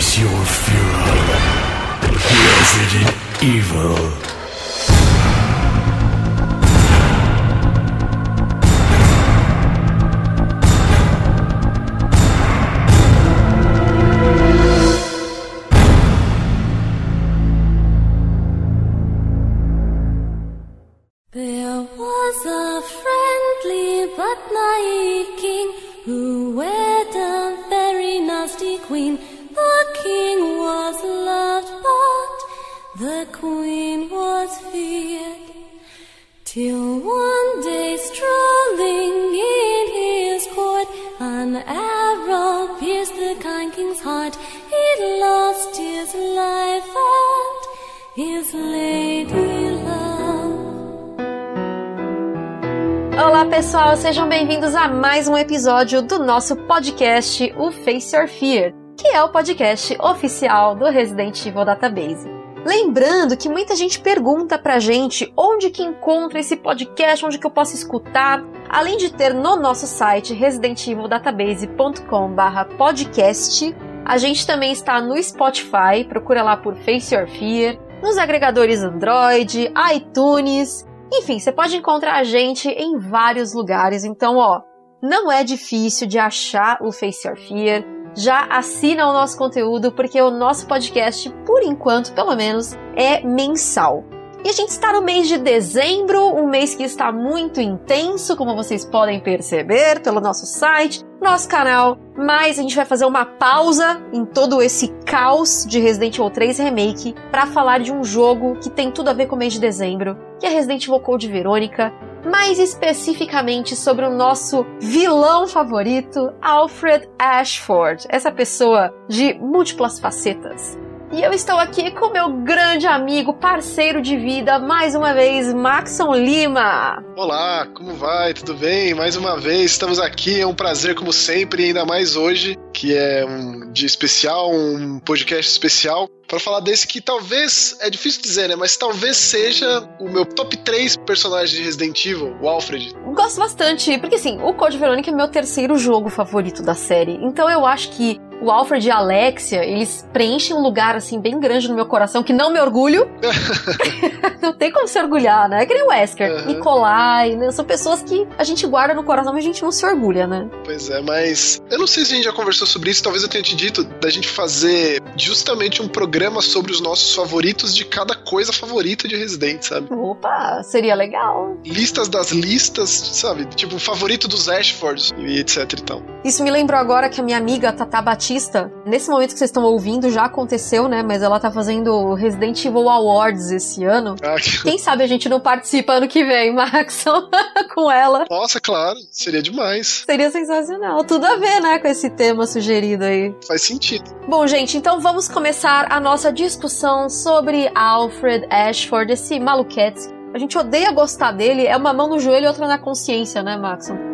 Face your fury. Resident Evil. Bem-vindos a mais um episódio do nosso podcast, o Face Your Fear, que é o podcast oficial do Resident Evil Database. Lembrando que muita gente pergunta pra gente onde que encontra esse podcast, onde que eu posso escutar, além de ter no nosso site residentevildatabase.com/podcast, a gente também está no Spotify, procura lá por Face Your Fear, nos agregadores Android, iTunes, enfim, você pode encontrar a gente em vários lugares. Então, ó, não é difícil de achar o Face Your Fear. Já assina o nosso conteúdo, porque o nosso podcast, por enquanto, pelo menos, é mensal. E a gente está no mês de dezembro, um mês que está muito intenso, como vocês podem perceber pelo nosso site, nosso canal. Mas a gente vai fazer uma pausa em todo esse caos de Resident Evil 3 Remake para falar de um jogo que tem tudo a ver com o mês de dezembro, que é Resident Evil Code Verônica. Mais especificamente sobre o nosso vilão favorito, Alfred Ashford, essa pessoa de múltiplas facetas. E eu estou aqui com meu grande amigo, parceiro de vida, mais uma vez, Maxon Lima. Olá, como vai? Tudo bem? Mais uma vez, estamos aqui, é um prazer como sempre, ainda mais hoje, que é um dia especial, um podcast especial, para falar desse que talvez, é difícil dizer, né, mas talvez seja o meu top 3 personagens de Resident Evil, o Alfred. Gosto bastante, porque assim, o Code Verônica é meu terceiro jogo favorito da série, então eu acho que o Alfred e a Alexia, eles preenchem um lugar assim bem grande no meu coração que não me orgulho. não tem como se orgulhar, né? É que nem o Wesker, Uhum. Nikolai, né? São pessoas que a gente guarda no coração, mas a gente não se orgulha, né? Pois é, mas eu não sei se a gente já conversou sobre isso, talvez eu tenha te dito da gente fazer justamente um programa sobre os nossos favoritos de cada coisa favorita de Resident, sabe? Opa, seria legal. Listas das listas, sabe? Tipo, favorito dos Ashfords e etc e tal. Isso me lembrou agora que a minha amiga Tata Batista, nesse momento que vocês estão ouvindo, já aconteceu, né? Mas ela tá fazendo Resident Evil Awards esse ano. Ah, que- Quem sabe a gente não participa ano que vem, Maxon, com ela. Nossa, claro, seria demais. Seria sensacional. Tudo a ver, né, com esse tema sugerido aí. Faz sentido. Bom, gente, então vamos começar a nossa discussão sobre Alfred Ashford, esse maluquete. A gente odeia gostar dele, é uma mão no joelho e outra na consciência, né, Maxon?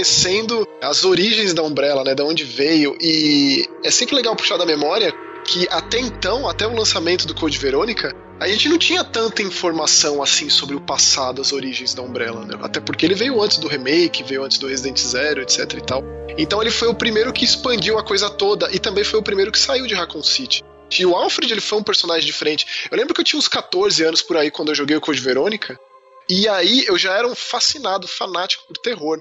Conhecendo as origens da Umbrella, né, da onde veio e é sempre legal puxar da memória que até então, até o lançamento do Code Verônica, a gente não tinha tanta informação assim sobre o passado, as origens da Umbrella, né? Até porque ele veio antes do remake, veio antes do Resident Zero, etc e tal. Então ele foi o primeiro que expandiu a coisa toda e também foi o primeiro que saiu de Raccoon City. E o Alfred ele foi um personagem diferente. Eu lembro que eu tinha uns 14 anos por aí quando eu joguei o Code Verônica. E aí eu já era um fascinado, fanático por terror.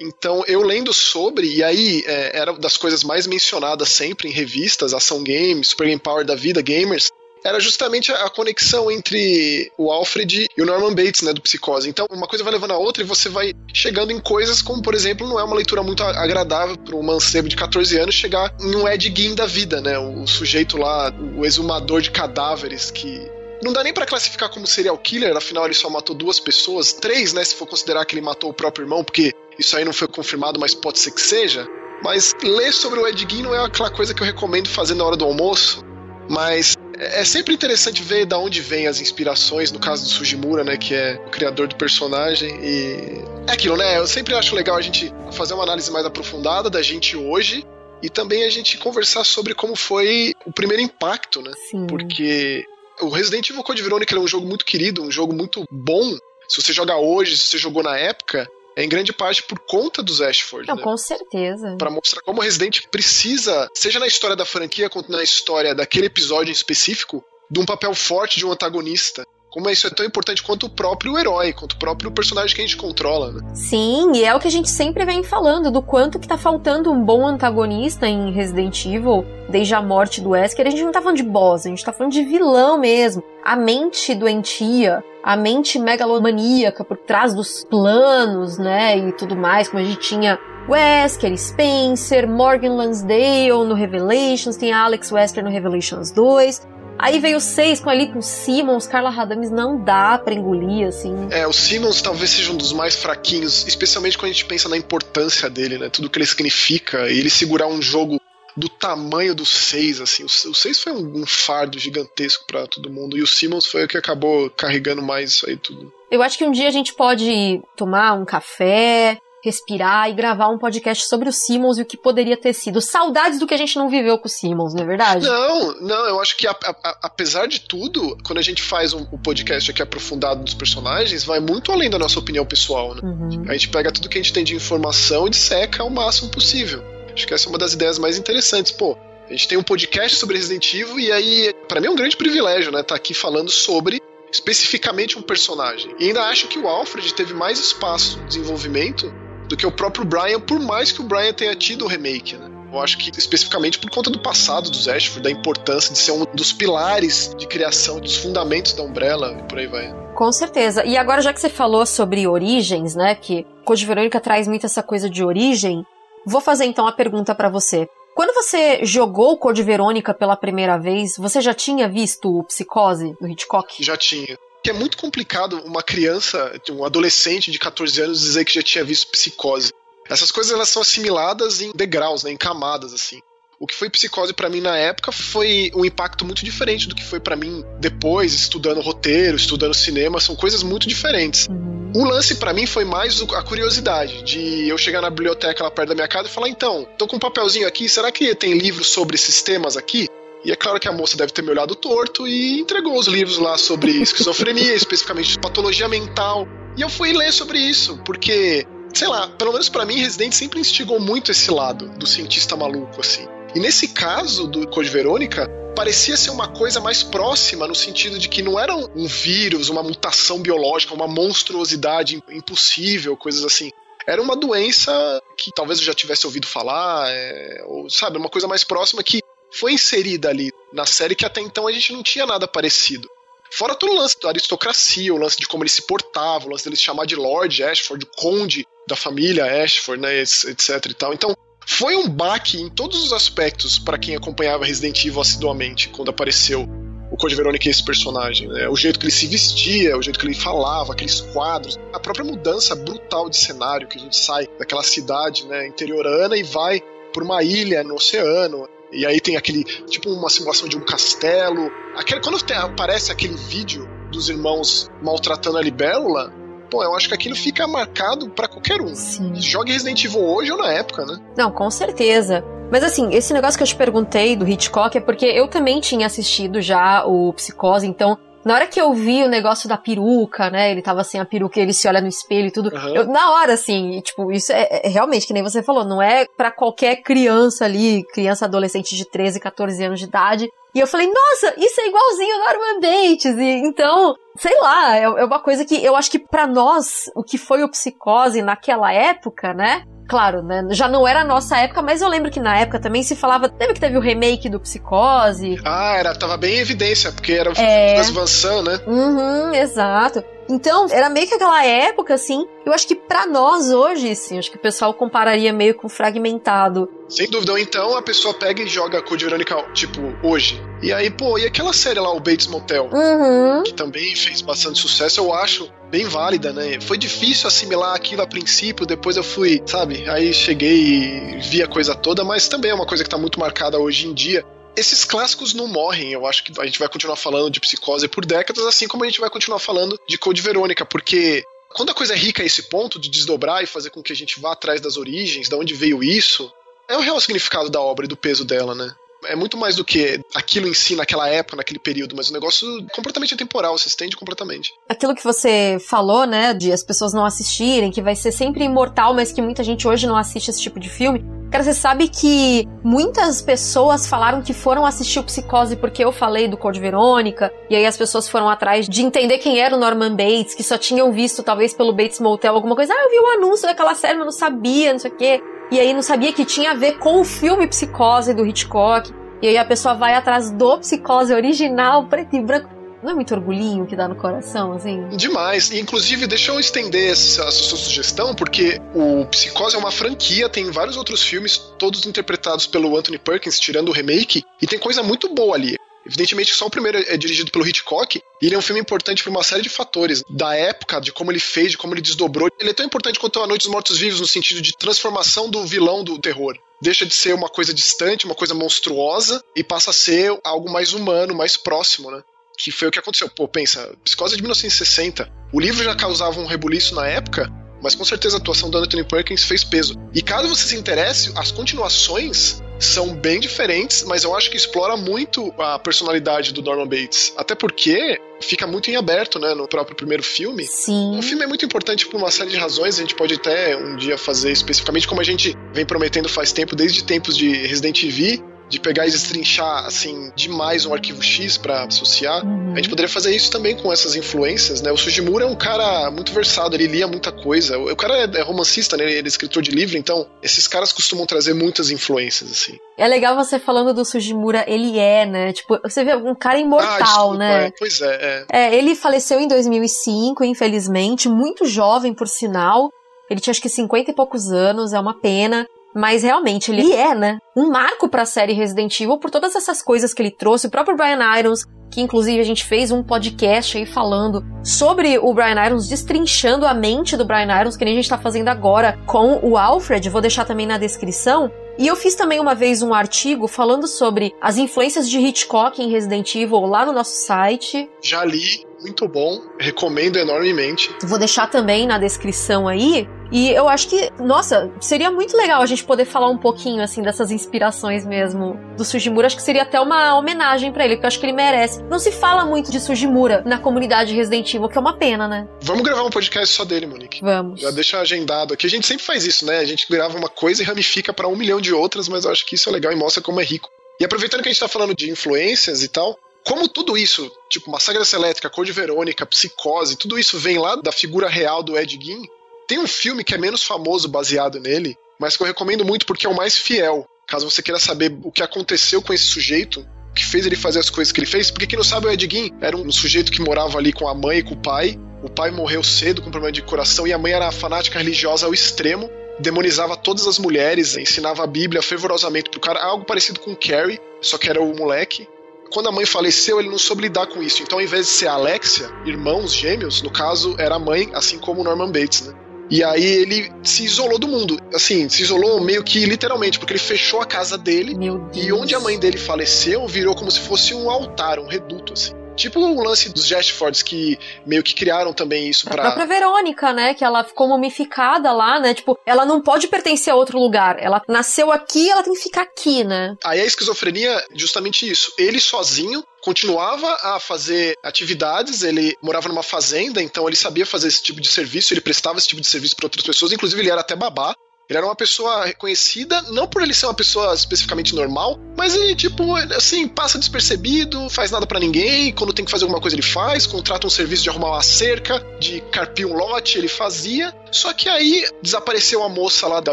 Então eu lendo sobre, e aí é, era das coisas mais mencionadas sempre em revistas, Ação Games, Super Game Power da vida, Gamers, era justamente a, conexão entre o Alfred e o Norman Bates, né, do Psicose. Então uma coisa vai levando a outra e você vai chegando em coisas como, por exemplo, não é uma leitura muito agradável para um mancebo de 14 anos chegar em um Ed Gein da vida, né, o sujeito lá, o exumador de cadáveres que não dá nem pra classificar como serial killer, afinal ele só matou duas pessoas, três, né, se for considerar que ele matou o próprio irmão, porque isso aí não foi confirmado, mas pode ser que seja. Mas ler sobre o Ed Gein não é aquela coisa que eu recomendo fazer na hora do almoço. Mas é sempre interessante ver da onde vem as inspirações, no caso do Sugimura, né, que é o criador do personagem e é aquilo, né? Eu sempre acho legal a gente fazer uma análise mais aprofundada da gente hoje e também a gente conversar sobre como foi o primeiro impacto, né? Sim. Porque o Resident Evil Code Veronica é um jogo muito querido, um jogo muito bom. Se você jogar hoje, se você jogou na época, em grande parte por conta dos Ashford. Não, né? com certeza. Pra mostrar como o Resident precisa, seja na história da franquia quanto na história daquele episódio em específico, de um papel forte de um antagonista. Como isso é tão importante quanto o próprio herói, quanto o próprio personagem que a gente controla, né? Sim, e é o que a gente sempre vem falando, do quanto que tá faltando um bom antagonista em Resident Evil, desde a morte do Wesker. A gente não tá falando de boss, a gente tá falando de vilão mesmo. A mente doentia, a mente megalomaníaca por trás dos planos, né, e tudo mais, como a gente tinha Wesker, Spencer, Morgan Lansdale no Revelations, tem Alex Wesker no Revelations 2. Aí veio o 6 com ali com Simmons, Carla Radames, não dá pra engolir, assim. É, o Simmons talvez seja um dos mais fraquinhos, especialmente quando a gente pensa na importância dele, né? Tudo que ele significa, e ele segurar um jogo do tamanho do 6, assim. O 6 foi um, um fardo gigantesco para todo mundo, e o Simmons foi o que acabou carregando mais isso aí tudo. Eu acho que um dia a gente pode tomar um café, respirar e gravar um podcast sobre o Simmons e o que poderia ter sido. Saudades do que a gente não viveu com o Simmons, não é verdade? Não, não, eu acho que a, a, apesar de tudo, quando a gente faz um, um, podcast aqui aprofundado dos personagens, vai muito além da nossa opinião pessoal, né? Uhum. A gente pega tudo que a gente tem de informação e disseca o máximo possível. Acho que essa é uma das ideias mais interessantes. Pô, a gente tem um podcast sobre Resident Evil e aí, para mim é um grande privilégio, né? Tá aqui falando sobre especificamente um personagem. E ainda acho que o Alfred teve mais espaço de desenvolvimento do que o próprio Brian, por mais que o Brian tenha tido o remake, né? Eu acho que especificamente por conta do passado dos Ashford, da importância de ser um dos pilares de criação, dos fundamentos da Umbrella e por aí vai. Com certeza. E agora, já que você falou sobre origens, né? Que Code Verônica traz muito essa coisa de origem, vou fazer então a pergunta para você. Quando você jogou Code Verônica pela primeira vez, você já tinha visto o Psicose do Hitchcock? Já tinha que é muito complicado uma criança, um adolescente de 14 anos dizer que já tinha visto psicose. Essas coisas elas são assimiladas em degraus, né, em camadas assim. O que foi psicose para mim na época foi um impacto muito diferente do que foi para mim depois, estudando roteiro, estudando cinema, são coisas muito diferentes. Uhum. O lance para mim foi mais a curiosidade de eu chegar na biblioteca lá perto da minha casa e falar: então, tô com um papelzinho aqui, será que tem livros sobre esses temas aqui? E é claro que a moça deve ter me olhado torto e entregou os livros lá sobre esquizofrenia, especificamente patologia mental. E eu fui ler sobre isso, porque, sei lá, pelo menos para mim, Resident sempre instigou muito esse lado do cientista maluco, assim. E nesse caso do Code Verônica, parecia ser uma coisa mais próxima, no sentido de que não era um vírus, uma mutação biológica, uma monstruosidade impossível, coisas assim. Era uma doença que talvez eu já tivesse ouvido falar, é, ou sabe, uma coisa mais próxima que foi inserida ali na série que até então a gente não tinha nada parecido. Fora todo o lance da aristocracia, o lance de como ele se portava, o lance dele se chamar de Lord Ashford, o conde da família Ashford, né, etc e tal. Então, foi um baque em todos os aspectos para quem acompanhava Resident Evil assiduamente quando apareceu o Code Verônica e esse personagem. Né? O jeito que ele se vestia, o jeito que ele falava, aqueles quadros, a própria mudança brutal de cenário que a gente sai daquela cidade né, interiorana e vai por uma ilha no oceano. E aí tem aquele, tipo uma simulação de um castelo. Aquele, quando aparece aquele vídeo dos irmãos maltratando a libélula, pô, eu acho que aquilo fica marcado para qualquer um. Sim. Jogue Resident Evil hoje ou na época, né? Não, com certeza. Mas assim, esse negócio que eu te perguntei do Hitchcock é porque eu também tinha assistido já o Psicose, então na hora que eu vi o negócio da peruca, né? Ele tava sem a peruca e ele se olha no espelho e tudo. Uhum. Eu, na hora, assim, tipo, isso é, é, realmente, que nem você falou, não é para qualquer criança ali, criança adolescente de 13, 14 anos de idade. E eu falei, nossa, isso é igualzinho Norman Bates. E, então, sei lá, é, é uma coisa que eu acho que para nós, o que foi o Psicose naquela época, né? Claro, né? Já não era a nossa época, mas eu lembro que na época também se falava. Lembra que teve o remake do Psicose? Ah, era, tava bem em evidência, porque era o É. das Van San, né? Uhum, exato. Então, era meio que aquela época, assim. Eu acho que pra nós hoje, sim, acho que o pessoal compararia meio com fragmentado. Sem dúvida. Ou então a pessoa pega e joga Code Verônica, tipo, hoje. E aí, pô, e aquela série lá, o Bates Motel? Uhum. que também fez bastante sucesso, eu acho bem válida, né? Foi difícil assimilar aquilo a princípio, depois eu fui, sabe? Aí cheguei e vi a coisa toda, mas também é uma coisa que tá muito marcada hoje em dia. Esses clássicos não morrem. Eu acho que a gente vai continuar falando de psicose por décadas, assim como a gente vai continuar falando de Code Verônica, porque quando a coisa é rica a esse ponto de desdobrar e fazer com que a gente vá atrás das origens, de onde veio isso, é o real significado da obra e do peso dela, né? É muito mais do que aquilo em si naquela época, naquele período, mas o negócio completamente atemporal, se estende completamente. Aquilo que você falou, né, de as pessoas não assistirem, que vai ser sempre imortal, mas que muita gente hoje não assiste esse tipo de filme. Cara, você sabe que muitas pessoas falaram que foram assistir o Psicose porque eu falei do Code Verônica, e aí as pessoas foram atrás de entender quem era o Norman Bates, que só tinham visto talvez pelo Bates Motel alguma coisa. Ah, eu vi o anúncio daquela série, mas não sabia, não sei o quê. E aí não sabia que tinha a ver com o filme Psicose do Hitchcock. E aí a pessoa vai atrás do Psicose original, preto e branco. Não é muito orgulhinho que dá no coração, assim? Demais. E, inclusive, deixa eu estender essa, essa sua sugestão, porque o Psicose é uma franquia, tem vários outros filmes, todos interpretados pelo Anthony Perkins, tirando o remake, e tem coisa muito boa ali. Evidentemente só o primeiro é dirigido pelo Hitchcock, e ele é um filme importante por uma série de fatores. Da época, de como ele fez, de como ele desdobrou. Ele é tão importante quanto A Noite dos Mortos Vivos, no sentido de transformação do vilão do terror. Deixa de ser uma coisa distante, uma coisa monstruosa, e passa a ser algo mais humano, mais próximo, né? que foi o que aconteceu. Pô, pensa, Psicose de 1960. O livro já causava um rebuliço na época, mas com certeza a atuação do Anthony Perkins fez peso. E caso você se interesse, as continuações são bem diferentes, mas eu acho que explora muito a personalidade do Norman Bates. Até porque fica muito em aberto, né, no próprio primeiro filme. Sim. O filme é muito importante por uma série de razões, a gente pode até um dia fazer especificamente como a gente vem prometendo faz tempo, desde tempos de Resident Evil, de pegar e destrinchar assim demais um arquivo X para associar. Uhum. A gente poderia fazer isso também com essas influências, né? O Sugimura é um cara muito versado, ele lia muita coisa. O cara é, é romancista, né? Ele é escritor de livro, então esses caras costumam trazer muitas influências assim. É legal você falando do Sugimura, ele é, né? Tipo, você vê um cara imortal, ah, desculpa, né? É, pois é, é. É, ele faleceu em 2005, infelizmente, muito jovem por sinal. Ele tinha acho que 50 e poucos anos, é uma pena. Mas realmente ele é, né? Um marco para a série Resident Evil por todas essas coisas que ele trouxe. O próprio Brian Irons, que inclusive a gente fez um podcast aí falando sobre o Brian Irons, destrinchando a mente do Brian Irons, que nem a gente tá fazendo agora com o Alfred. Vou deixar também na descrição. E eu fiz também uma vez um artigo falando sobre as influências de Hitchcock em Resident Evil lá no nosso site. Já li, muito bom, recomendo enormemente. Vou deixar também na descrição aí. E eu acho que, nossa, seria muito legal a gente poder falar um pouquinho, assim, dessas inspirações mesmo do Sujimura. Acho que seria até uma homenagem para ele, porque eu acho que ele merece. Não se fala muito de Sujimura na comunidade Resident Evil, que é uma pena, né? Vamos gravar um podcast só dele, Monique. Vamos. Já deixa agendado aqui. A gente sempre faz isso, né? A gente grava uma coisa e ramifica para um milhão de outras, mas eu acho que isso é legal e mostra como é rico. E aproveitando que a gente tá falando de influências e tal, como tudo isso, tipo Massacre Elétrica, Cor de Verônica, Psicose, tudo isso vem lá da figura real do Ed Gein, tem um filme que é menos famoso baseado nele, mas que eu recomendo muito porque é o mais fiel. Caso você queira saber o que aconteceu com esse sujeito, o que fez ele fazer as coisas que ele fez, porque quem não sabe o Ed Gein era um sujeito que morava ali com a mãe e com o pai. O pai morreu cedo com problema de coração e a mãe era fanática religiosa ao extremo, demonizava todas as mulheres, ensinava a Bíblia fervorosamente pro cara, algo parecido com Carrie, só que era o moleque. Quando a mãe faleceu, ele não soube lidar com isso. Então, ao invés de ser Alexia, irmãos gêmeos, no caso, era a mãe, assim como o Norman Bates, né? E aí ele se isolou do mundo. Assim, se isolou meio que literalmente, porque ele fechou a casa dele. E onde a mãe dele faleceu, virou como se fosse um altar, um reduto, assim. Tipo o lance dos Gestfords que meio que criaram também isso pra. A própria Verônica, né? Que ela ficou mumificada lá, né? Tipo, ela não pode pertencer a outro lugar. Ela nasceu aqui, ela tem que ficar aqui, né? Aí a esquizofrenia, justamente isso. Ele sozinho continuava a fazer atividades, ele morava numa fazenda, então ele sabia fazer esse tipo de serviço, ele prestava esse tipo de serviço para outras pessoas, inclusive ele era até babá. Ele era uma pessoa reconhecida, não por ele ser uma pessoa especificamente normal, mas ele, tipo, assim, passa despercebido, faz nada para ninguém, quando tem que fazer alguma coisa ele faz, contrata um serviço de arrumar uma cerca, de carpir um lote, ele fazia. Só que aí desapareceu a moça lá da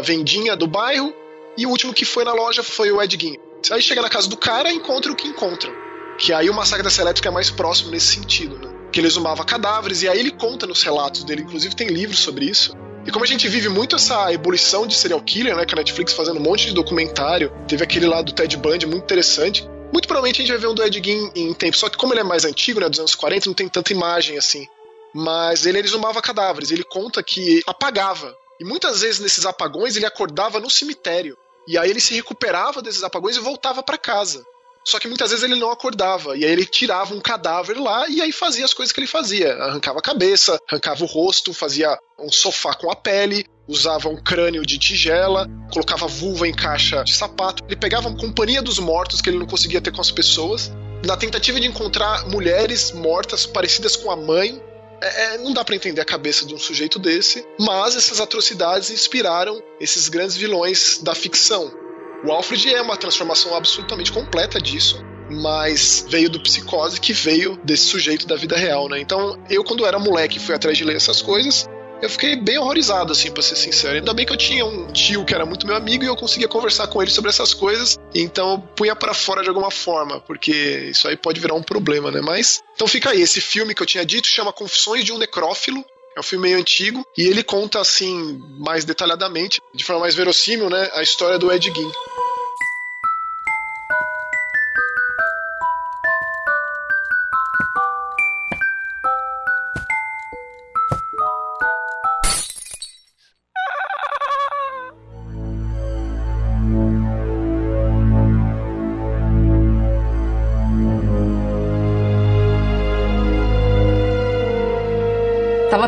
vendinha do bairro, e o último que foi na loja foi o Edguinho. Aí chega na casa do cara e encontra o que encontra. Que aí o massacre da elétrica é mais próximo nesse sentido, né? Que ele exumava cadáveres, e aí ele conta nos relatos dele, inclusive tem livros sobre isso e como a gente vive muito essa ebulição de serial killer, né? Com a Netflix fazendo um monte de documentário, teve aquele lá do Ted Bundy muito interessante. Muito provavelmente a gente vai ver um do Ed Gein em tempo. Só que como ele é mais antigo, né? Dos anos 40, não tem tanta imagem assim. Mas ele exumava cadáveres. Ele conta que apagava. E muitas vezes nesses apagões ele acordava no cemitério. E aí ele se recuperava desses apagões e voltava para casa. Só que muitas vezes ele não acordava. E aí ele tirava um cadáver lá e aí fazia as coisas que ele fazia. Arrancava a cabeça, arrancava o rosto, fazia um sofá com a pele, usava um crânio de tigela, colocava vulva em caixa de sapato. Ele pegava a companhia dos mortos que ele não conseguia ter com as pessoas. Na tentativa de encontrar mulheres mortas parecidas com a mãe, é, é, não dá para entender a cabeça de um sujeito desse, mas essas atrocidades inspiraram esses grandes vilões da ficção. O Alfred é uma transformação absolutamente completa disso, mas veio do psicose que veio desse sujeito da vida real, né? Então, eu quando era moleque fui atrás de ler essas coisas, eu fiquei bem horrorizado, assim, pra ser sincero. Ainda bem que eu tinha um tio que era muito meu amigo e eu conseguia conversar com ele sobre essas coisas, então eu punha para fora de alguma forma, porque isso aí pode virar um problema, né? Mas. Então fica aí, esse filme que eu tinha dito chama Confissões de um Necrófilo. É um filme meio antigo e ele conta assim mais detalhadamente, de forma mais verossímil, né, a história do Ed Gein.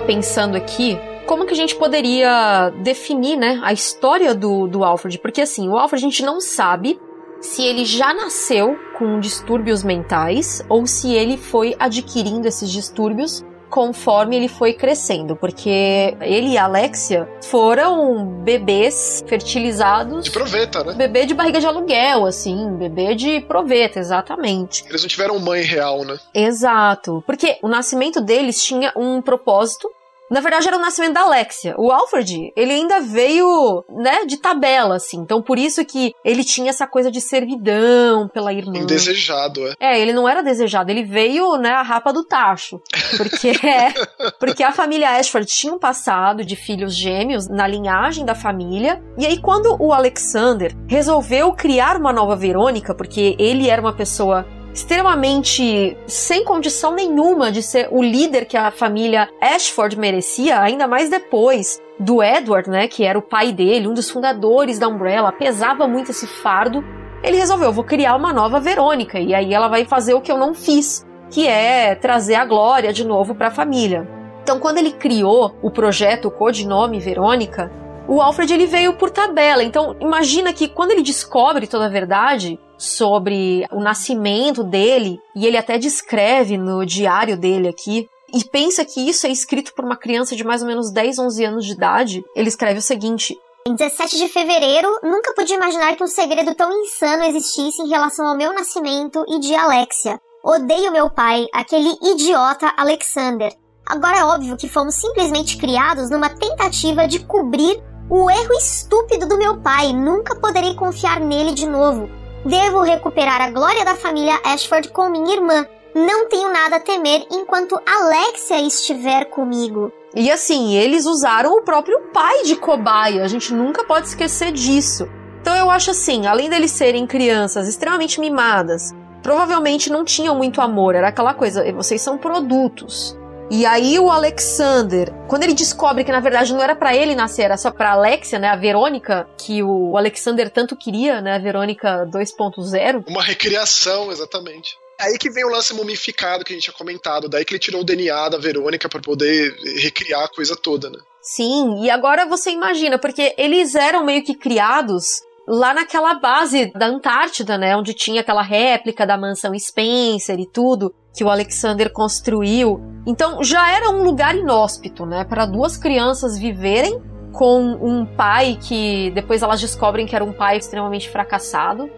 Pensando aqui como que a gente poderia definir, né, a história do, do Alfred? Porque assim, o Alfred a gente não sabe se ele já nasceu com distúrbios mentais ou se ele foi adquirindo esses distúrbios conforme ele foi crescendo, porque ele e a Alexia foram bebês fertilizados. De proveta, né? Bebê de barriga de aluguel, assim, bebê de proveta, exatamente. Eles não tiveram mãe real, né? Exato, porque o nascimento deles tinha um propósito na verdade, era o nascimento da Alexia. O Alfred, ele ainda veio, né, de tabela, assim. Então, por isso que ele tinha essa coisa de servidão pela irmã. Indesejado, é. É, ele não era desejado. Ele veio, né, a rapa do tacho. Porque, é, porque a família Ashford tinha um passado de filhos gêmeos na linhagem da família. E aí, quando o Alexander resolveu criar uma nova Verônica, porque ele era uma pessoa extremamente sem condição nenhuma de ser o líder que a família Ashford merecia, ainda mais depois do Edward, né, que era o pai dele, um dos fundadores da Umbrella, pesava muito esse fardo. Ele resolveu, vou criar uma nova Verônica e aí ela vai fazer o que eu não fiz, que é trazer a glória de novo para a família. Então, quando ele criou o projeto, o codinome Verônica, o Alfred ele veio por tabela. Então, imagina que quando ele descobre toda a verdade, sobre o nascimento dele, e ele até descreve no diário dele aqui, e pensa que isso é escrito por uma criança de mais ou menos 10, 11 anos de idade, ele escreve o seguinte: Em 17 de fevereiro, nunca pude imaginar que um segredo tão insano existisse em relação ao meu nascimento e de Alexia. Odeio meu pai, aquele idiota Alexander. Agora é óbvio que fomos simplesmente criados numa tentativa de cobrir o erro estúpido do meu pai. Nunca poderei confiar nele de novo. Devo recuperar a glória da família Ashford com minha irmã. Não tenho nada a temer enquanto Alexia estiver comigo. E assim, eles usaram o próprio pai de cobaia. A gente nunca pode esquecer disso. Então eu acho assim, além deles serem crianças extremamente mimadas, provavelmente não tinham muito amor. Era aquela coisa, vocês são produtos. E aí o Alexander, quando ele descobre que na verdade não era para ele nascer, era só para Alexia, né, a Verônica, que o Alexander tanto queria, né, a Verônica 2.0. Uma recriação, exatamente. É aí que vem o lance mumificado que a gente tinha comentado, daí que ele tirou o DNA da Verônica para poder recriar a coisa toda, né? Sim, e agora você imagina, porque eles eram meio que criados lá naquela base da Antártida, né, onde tinha aquela réplica da mansão Spencer e tudo que o Alexander construiu. Então já era um lugar inóspito, né, para duas crianças viverem com um pai que depois elas descobrem que era um pai extremamente fracassado.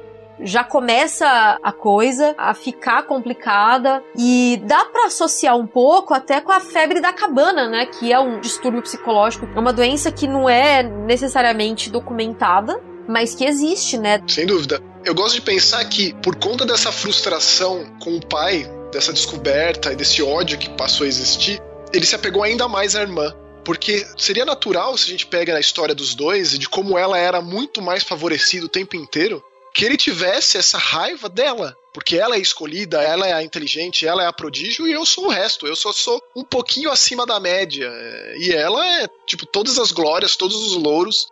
Já começa a coisa a ficar complicada e dá para associar um pouco até com a febre da cabana, né, que é um distúrbio psicológico, é uma doença que não é necessariamente documentada, mas que existe, né? Sem dúvida. Eu gosto de pensar que, por conta dessa frustração com o pai, dessa descoberta e desse ódio que passou a existir, ele se apegou ainda mais à irmã. Porque seria natural, se a gente pega a história dos dois e de como ela era muito mais favorecida o tempo inteiro, que ele tivesse essa raiva dela. Porque ela é escolhida, ela é a inteligente, ela é a prodígio e eu sou o resto. Eu só sou um pouquinho acima da média. E ela é, tipo, todas as glórias, todos os louros.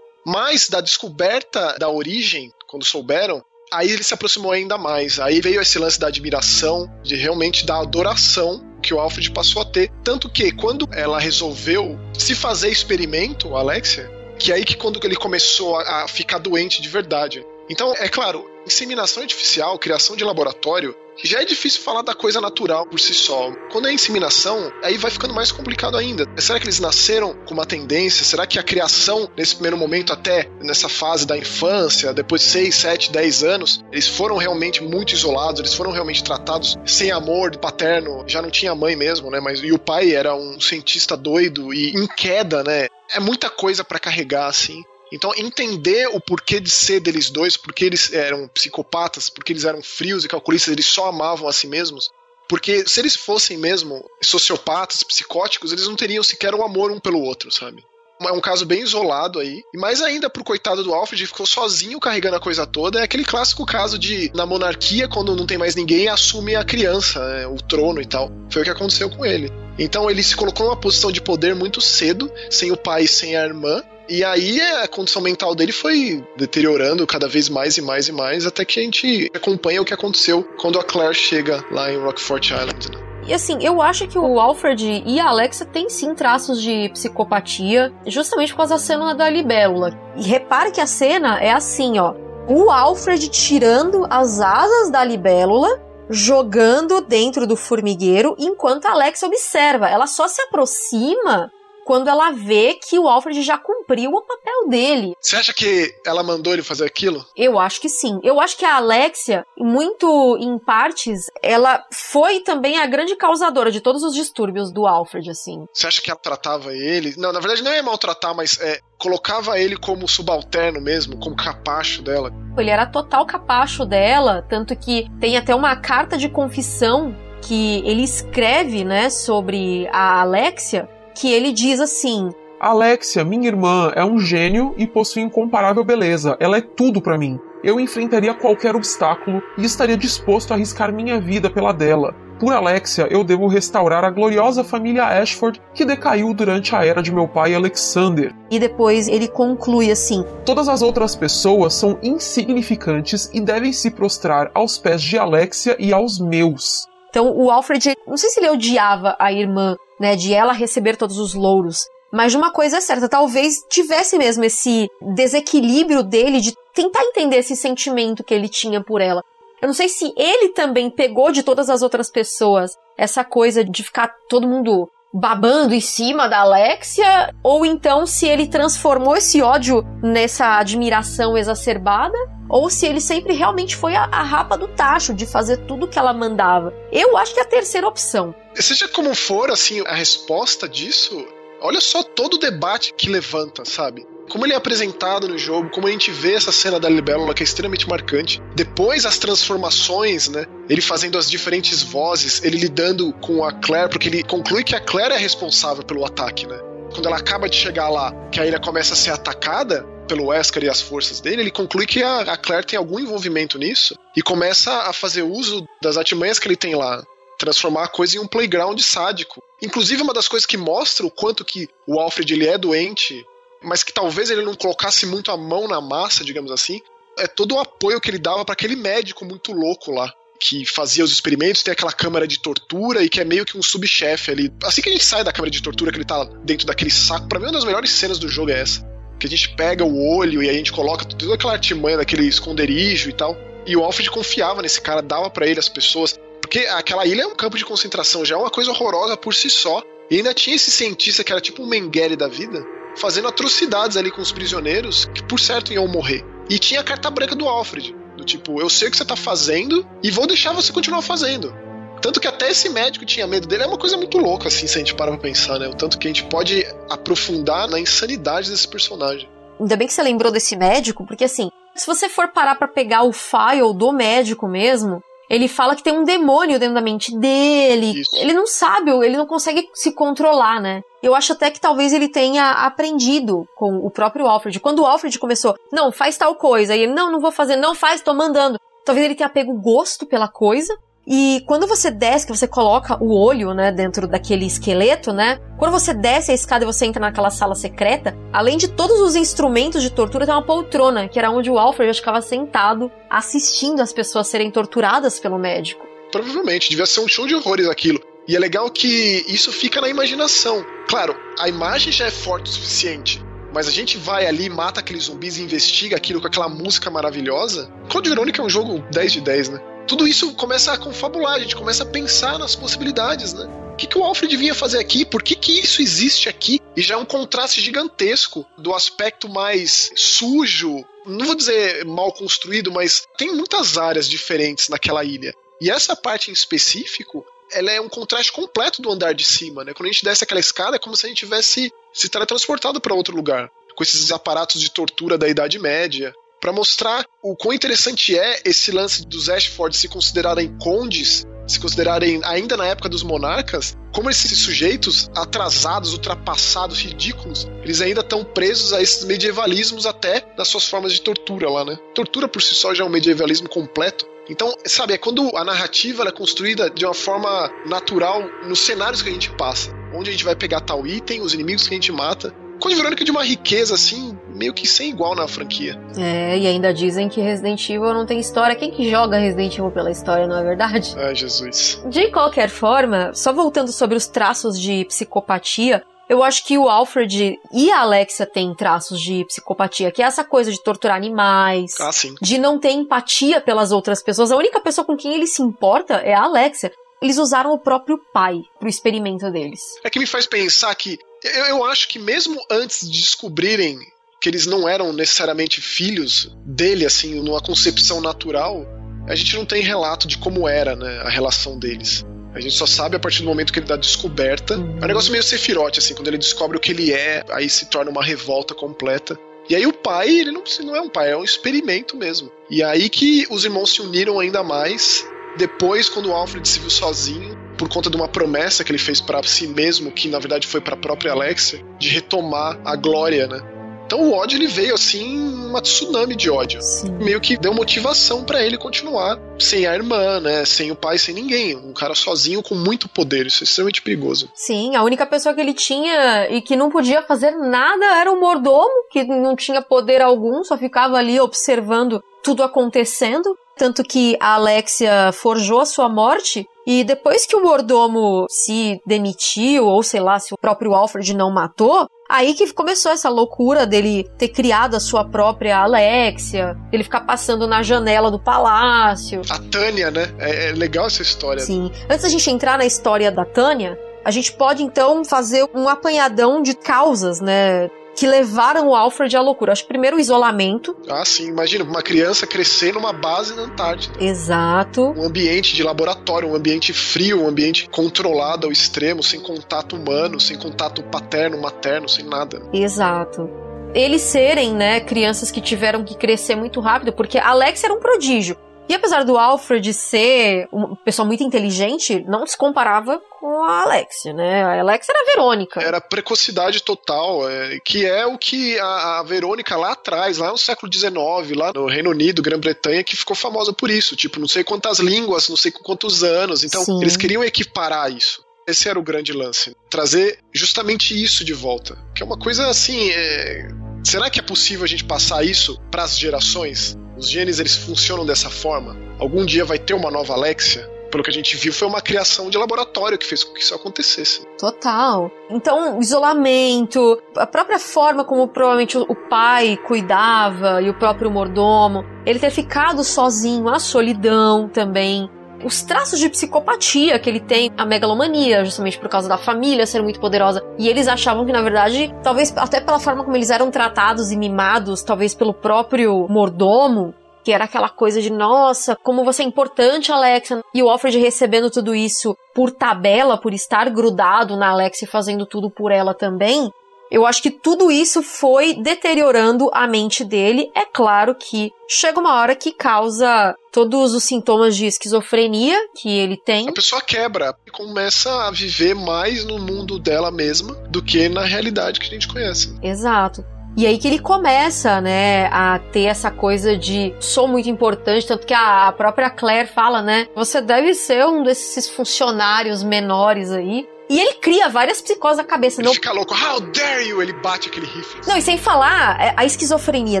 Mas da descoberta da origem, quando souberam, aí ele se aproximou ainda mais. Aí veio esse lance da admiração, de realmente da adoração que o Alfred passou a ter. Tanto que quando ela resolveu se fazer experimento, Alexia, que é aí que quando ele começou a, a ficar doente de verdade. Então, é claro, inseminação artificial, criação de laboratório, já é difícil falar da coisa natural por si só. Quando é inseminação, aí vai ficando mais complicado ainda. Será que eles nasceram com uma tendência? Será que a criação, nesse primeiro momento, até nessa fase da infância, depois de 6, 7, 10 anos, eles foram realmente muito isolados, eles foram realmente tratados sem amor paterno, já não tinha mãe mesmo, né? Mas e o pai era um cientista doido e em queda, né? É muita coisa para carregar assim. Então, entender o porquê de ser deles dois, porque eles eram psicopatas, porque eles eram frios e calculistas, eles só amavam a si mesmos. Porque se eles fossem mesmo sociopatas, psicóticos, eles não teriam sequer um amor um pelo outro, sabe? É um caso bem isolado aí. E mais ainda pro coitado do Alfred, ficou sozinho carregando a coisa toda. É aquele clássico caso de, na monarquia, quando não tem mais ninguém, assume a criança, né, o trono e tal. Foi o que aconteceu com ele. Então ele se colocou numa posição de poder muito cedo, sem o pai e sem a irmã. E aí a condição mental dele foi deteriorando cada vez mais e mais e mais, até que a gente acompanha o que aconteceu quando a Claire chega lá em Rockfort Island. Né? E assim, eu acho que o Alfred e a Alexa têm sim traços de psicopatia, justamente por causa da cena da libélula. E repare que a cena é assim, ó. O Alfred tirando as asas da libélula, jogando dentro do formigueiro, enquanto a Alexa observa. Ela só se aproxima quando ela vê que o Alfred já cumpriu o papel dele. Você acha que ela mandou ele fazer aquilo? Eu acho que sim. Eu acho que a Alexia, muito em partes, ela foi também a grande causadora de todos os distúrbios do Alfred, assim. Você acha que ela tratava ele? Não, na verdade não é maltratar, mas é, colocava ele como subalterno mesmo, como capacho dela. Ele era total capacho dela, tanto que tem até uma carta de confissão que ele escreve, né, sobre a Alexia, que ele diz assim: Alexia, minha irmã, é um gênio e possui incomparável beleza. Ela é tudo para mim. Eu enfrentaria qualquer obstáculo e estaria disposto a arriscar minha vida pela dela. Por Alexia, eu devo restaurar a gloriosa família Ashford que decaiu durante a era de meu pai Alexander. E depois ele conclui assim: Todas as outras pessoas são insignificantes e devem se prostrar aos pés de Alexia e aos meus. Então o Alfred, não sei se ele odiava a irmã, né, de ela receber todos os louros, mas de uma coisa é certa, talvez tivesse mesmo esse desequilíbrio dele de tentar entender esse sentimento que ele tinha por ela. Eu não sei se ele também pegou de todas as outras pessoas essa coisa de ficar todo mundo babando em cima da Alexia, ou então se ele transformou esse ódio nessa admiração exacerbada, ou se ele sempre realmente foi a, a rapa do tacho de fazer tudo que ela mandava. Eu acho que é a terceira opção. Seja como for, assim, a resposta disso, olha só todo o debate que levanta, sabe? Como ele é apresentado no jogo, como a gente vê essa cena da libélula que é extremamente marcante. Depois as transformações, né? Ele fazendo as diferentes vozes, ele lidando com a Claire, porque ele conclui que a Claire é responsável pelo ataque, né? Quando ela acaba de chegar lá, que a ilha começa a ser atacada pelo Wesker e as forças dele, ele conclui que a, Claire tem algum envolvimento nisso e começa a fazer uso das artimanhas que ele tem lá transformar a coisa em um playground sádico. Inclusive, uma das coisas que mostra o quanto que o Alfred ele é doente mas que talvez ele não colocasse muito a mão na massa, digamos assim, é todo o apoio que ele dava para aquele médico muito louco lá. Que fazia os experimentos, tem aquela câmara de tortura e que é meio que um subchefe ali. Assim que a gente sai da câmara de tortura, que ele tá dentro daquele saco, pra mim uma das melhores cenas do jogo é essa. Que a gente pega o olho e a gente coloca toda aquela artimanha daquele esconderijo e tal. E o Alfred confiava nesse cara, dava para ele as pessoas. Porque aquela ilha é um campo de concentração, já é uma coisa horrorosa por si só. E ainda tinha esse cientista que era tipo um Mengele da vida, fazendo atrocidades ali com os prisioneiros que, por certo, iam morrer. E tinha a carta branca do Alfred. Do tipo, eu sei o que você tá fazendo e vou deixar você continuar fazendo. Tanto que até esse médico tinha medo dele. É uma coisa muito louca, assim, se a gente parar pra pensar, né? O tanto que a gente pode aprofundar na insanidade desse personagem. Ainda bem que você lembrou desse médico, porque assim, se você for parar para pegar o file do médico mesmo, ele fala que tem um demônio dentro da mente dele. Isso. Ele não sabe, ele não consegue se controlar, né? Eu acho até que talvez ele tenha aprendido com o próprio Alfred. Quando o Alfred começou, não, faz tal coisa, e ele, não, não vou fazer, não faz, tô mandando. Talvez ele tenha pego gosto pela coisa E quando você desce, que você coloca o olho, né, dentro daquele esqueleto, né? Quando você desce a escada e você entra naquela sala secreta, além de todos os instrumentos de tortura, tem uma poltrona, que era onde o Alfred ficava sentado, assistindo as pessoas serem torturadas pelo médico. Provavelmente, devia ser um show de horrores aquilo. E é legal que isso fica na imaginação. Claro, a imagem já é forte o suficiente, mas a gente vai ali, mata aqueles zumbis e investiga aquilo com aquela música maravilhosa. Code Verônica é um jogo 10 de 10, né? Tudo isso começa a confabular, a gente começa a pensar nas possibilidades, né? O que, que o Alfred vinha fazer aqui? Por que, que isso existe aqui? E já é um contraste gigantesco do aspecto mais sujo, não vou dizer mal construído, mas tem muitas áreas diferentes naquela ilha. E essa parte em específico ela é um contraste completo do andar de cima, né? Quando a gente desce aquela escada, é como se a gente tivesse se teletransportado para outro lugar, com esses aparatos de tortura da Idade Média, para mostrar o quão interessante é esse lance dos Ashford se considerarem condes, se considerarem ainda na época dos monarcas, como esses sujeitos atrasados, ultrapassados, ridículos, eles ainda estão presos a esses medievalismos até nas suas formas de tortura lá, né? Tortura por si só já é um medievalismo completo. Então, sabe, é quando a narrativa é construída de uma forma natural nos cenários que a gente passa. Onde a gente vai pegar tal item, os inimigos que a gente mata. Code Verônica de uma riqueza, assim, meio que sem igual na franquia. É, e ainda dizem que Resident Evil não tem história. Quem que joga Resident Evil pela história, não é verdade? Ai, Jesus. De qualquer forma, só voltando sobre os traços de psicopatia, eu acho que o Alfred e a Alexia têm traços de psicopatia, que é essa coisa de torturar animais, Ah, sim. de não ter empatia pelas outras pessoas. A única pessoa com quem ele se importa é a Alexia. Eles usaram o próprio pai pro experimento deles. É que me faz pensar que eu, eu acho que mesmo antes de descobrirem que eles não eram necessariamente filhos dele, assim, numa concepção natural, a gente não tem relato de como era, né, a relação deles. A gente só sabe a partir do momento que ele dá descoberta. É um negócio meio Sephiroth, assim, quando ele descobre o que ele é, aí se torna uma revolta completa. E aí o pai, ele não, não é um pai, é um experimento mesmo. E aí que os irmãos se uniram ainda mais. Depois, quando o Alfred se viu sozinho, por conta de uma promessa que ele fez para si mesmo, que na verdade foi para a própria Alexia, de retomar a glória, né? Então o ódio ele veio assim, uma tsunami de ódio. Sim. Meio que deu motivação para ele continuar sem a irmã, né? Sem o pai, sem ninguém. Um cara sozinho com muito poder. Isso é extremamente perigoso. Sim, a única pessoa que ele tinha e que não podia fazer nada era o mordomo, que não tinha poder algum, só ficava ali observando tudo acontecendo. Tanto que a Alexia forjou a sua morte. E depois que o mordomo se demitiu, ou sei lá, se o próprio Alfred não matou, aí que começou essa loucura dele ter criado a sua própria Alexia, ele ficar passando na janela do palácio. A Tânia, né? É, é legal essa história. Sim. Antes da gente entrar na história da Tânia, a gente pode então fazer um apanhadão de causas, né? Que levaram o Alfred à loucura. Acho que primeiro o isolamento. Ah, sim. Imagina uma criança crescer numa base na Antártida. Exato. Um ambiente de laboratório, um ambiente frio, um ambiente controlado ao extremo, sem contato humano, sem contato paterno, materno, sem nada. Exato. Eles serem, né, crianças que tiveram que crescer muito rápido, porque Alex era um prodígio. E apesar do Alfred ser uma pessoa muito inteligente, não se comparava com a Alexia, né? A Alexia era a Verônica. Era precocidade total, é, que é o que a, a Verônica lá atrás, lá no século XIX, lá no Reino Unido, Grã-Bretanha, que ficou famosa por isso. Tipo, não sei quantas línguas, não sei quantos anos. Então, Sim. eles queriam equiparar isso. Esse era o grande lance. Trazer justamente isso de volta. Que é uma coisa assim. é, Será que é possível a gente passar isso para as gerações? Os genes eles funcionam dessa forma? Algum dia vai ter uma nova Alexia? Pelo que a gente viu, foi uma criação de laboratório que fez com que isso acontecesse. Total. Então, isolamento, a própria forma como provavelmente o pai cuidava e o próprio mordomo, ele ter ficado sozinho, a solidão também. Os traços de psicopatia que ele tem, a megalomania, justamente por causa da família ser muito poderosa. E eles achavam que, na verdade, talvez até pela forma como eles eram tratados e mimados, talvez pelo próprio mordomo, que era aquela coisa de, nossa, como você é importante, Alexa. E o Alfred recebendo tudo isso por tabela, por estar grudado na Alexa e fazendo tudo por ela também. Eu acho que tudo isso foi deteriorando a mente dele. É claro que chega uma hora que causa todos os sintomas de esquizofrenia que ele tem. A pessoa quebra e começa a viver mais no mundo dela mesma do que na realidade que a gente conhece. Exato. E aí que ele começa, né, a ter essa coisa de sou muito importante, tanto que a própria Claire fala, né, você deve ser um desses funcionários menores aí. E ele cria várias psicoses na cabeça. Ele não... fica louco, how dare you? Ele bate aquele rifle. Não, e sem falar, é, a esquizofrenia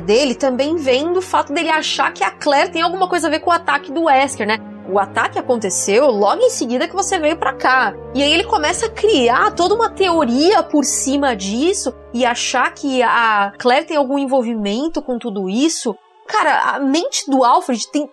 dele também vem do fato dele achar que a Claire tem alguma coisa a ver com o ataque do Wesker, né? O ataque aconteceu logo em seguida que você veio para cá. E aí ele começa a criar toda uma teoria por cima disso e achar que a Claire tem algum envolvimento com tudo isso. Cara, a mente do Alfred tem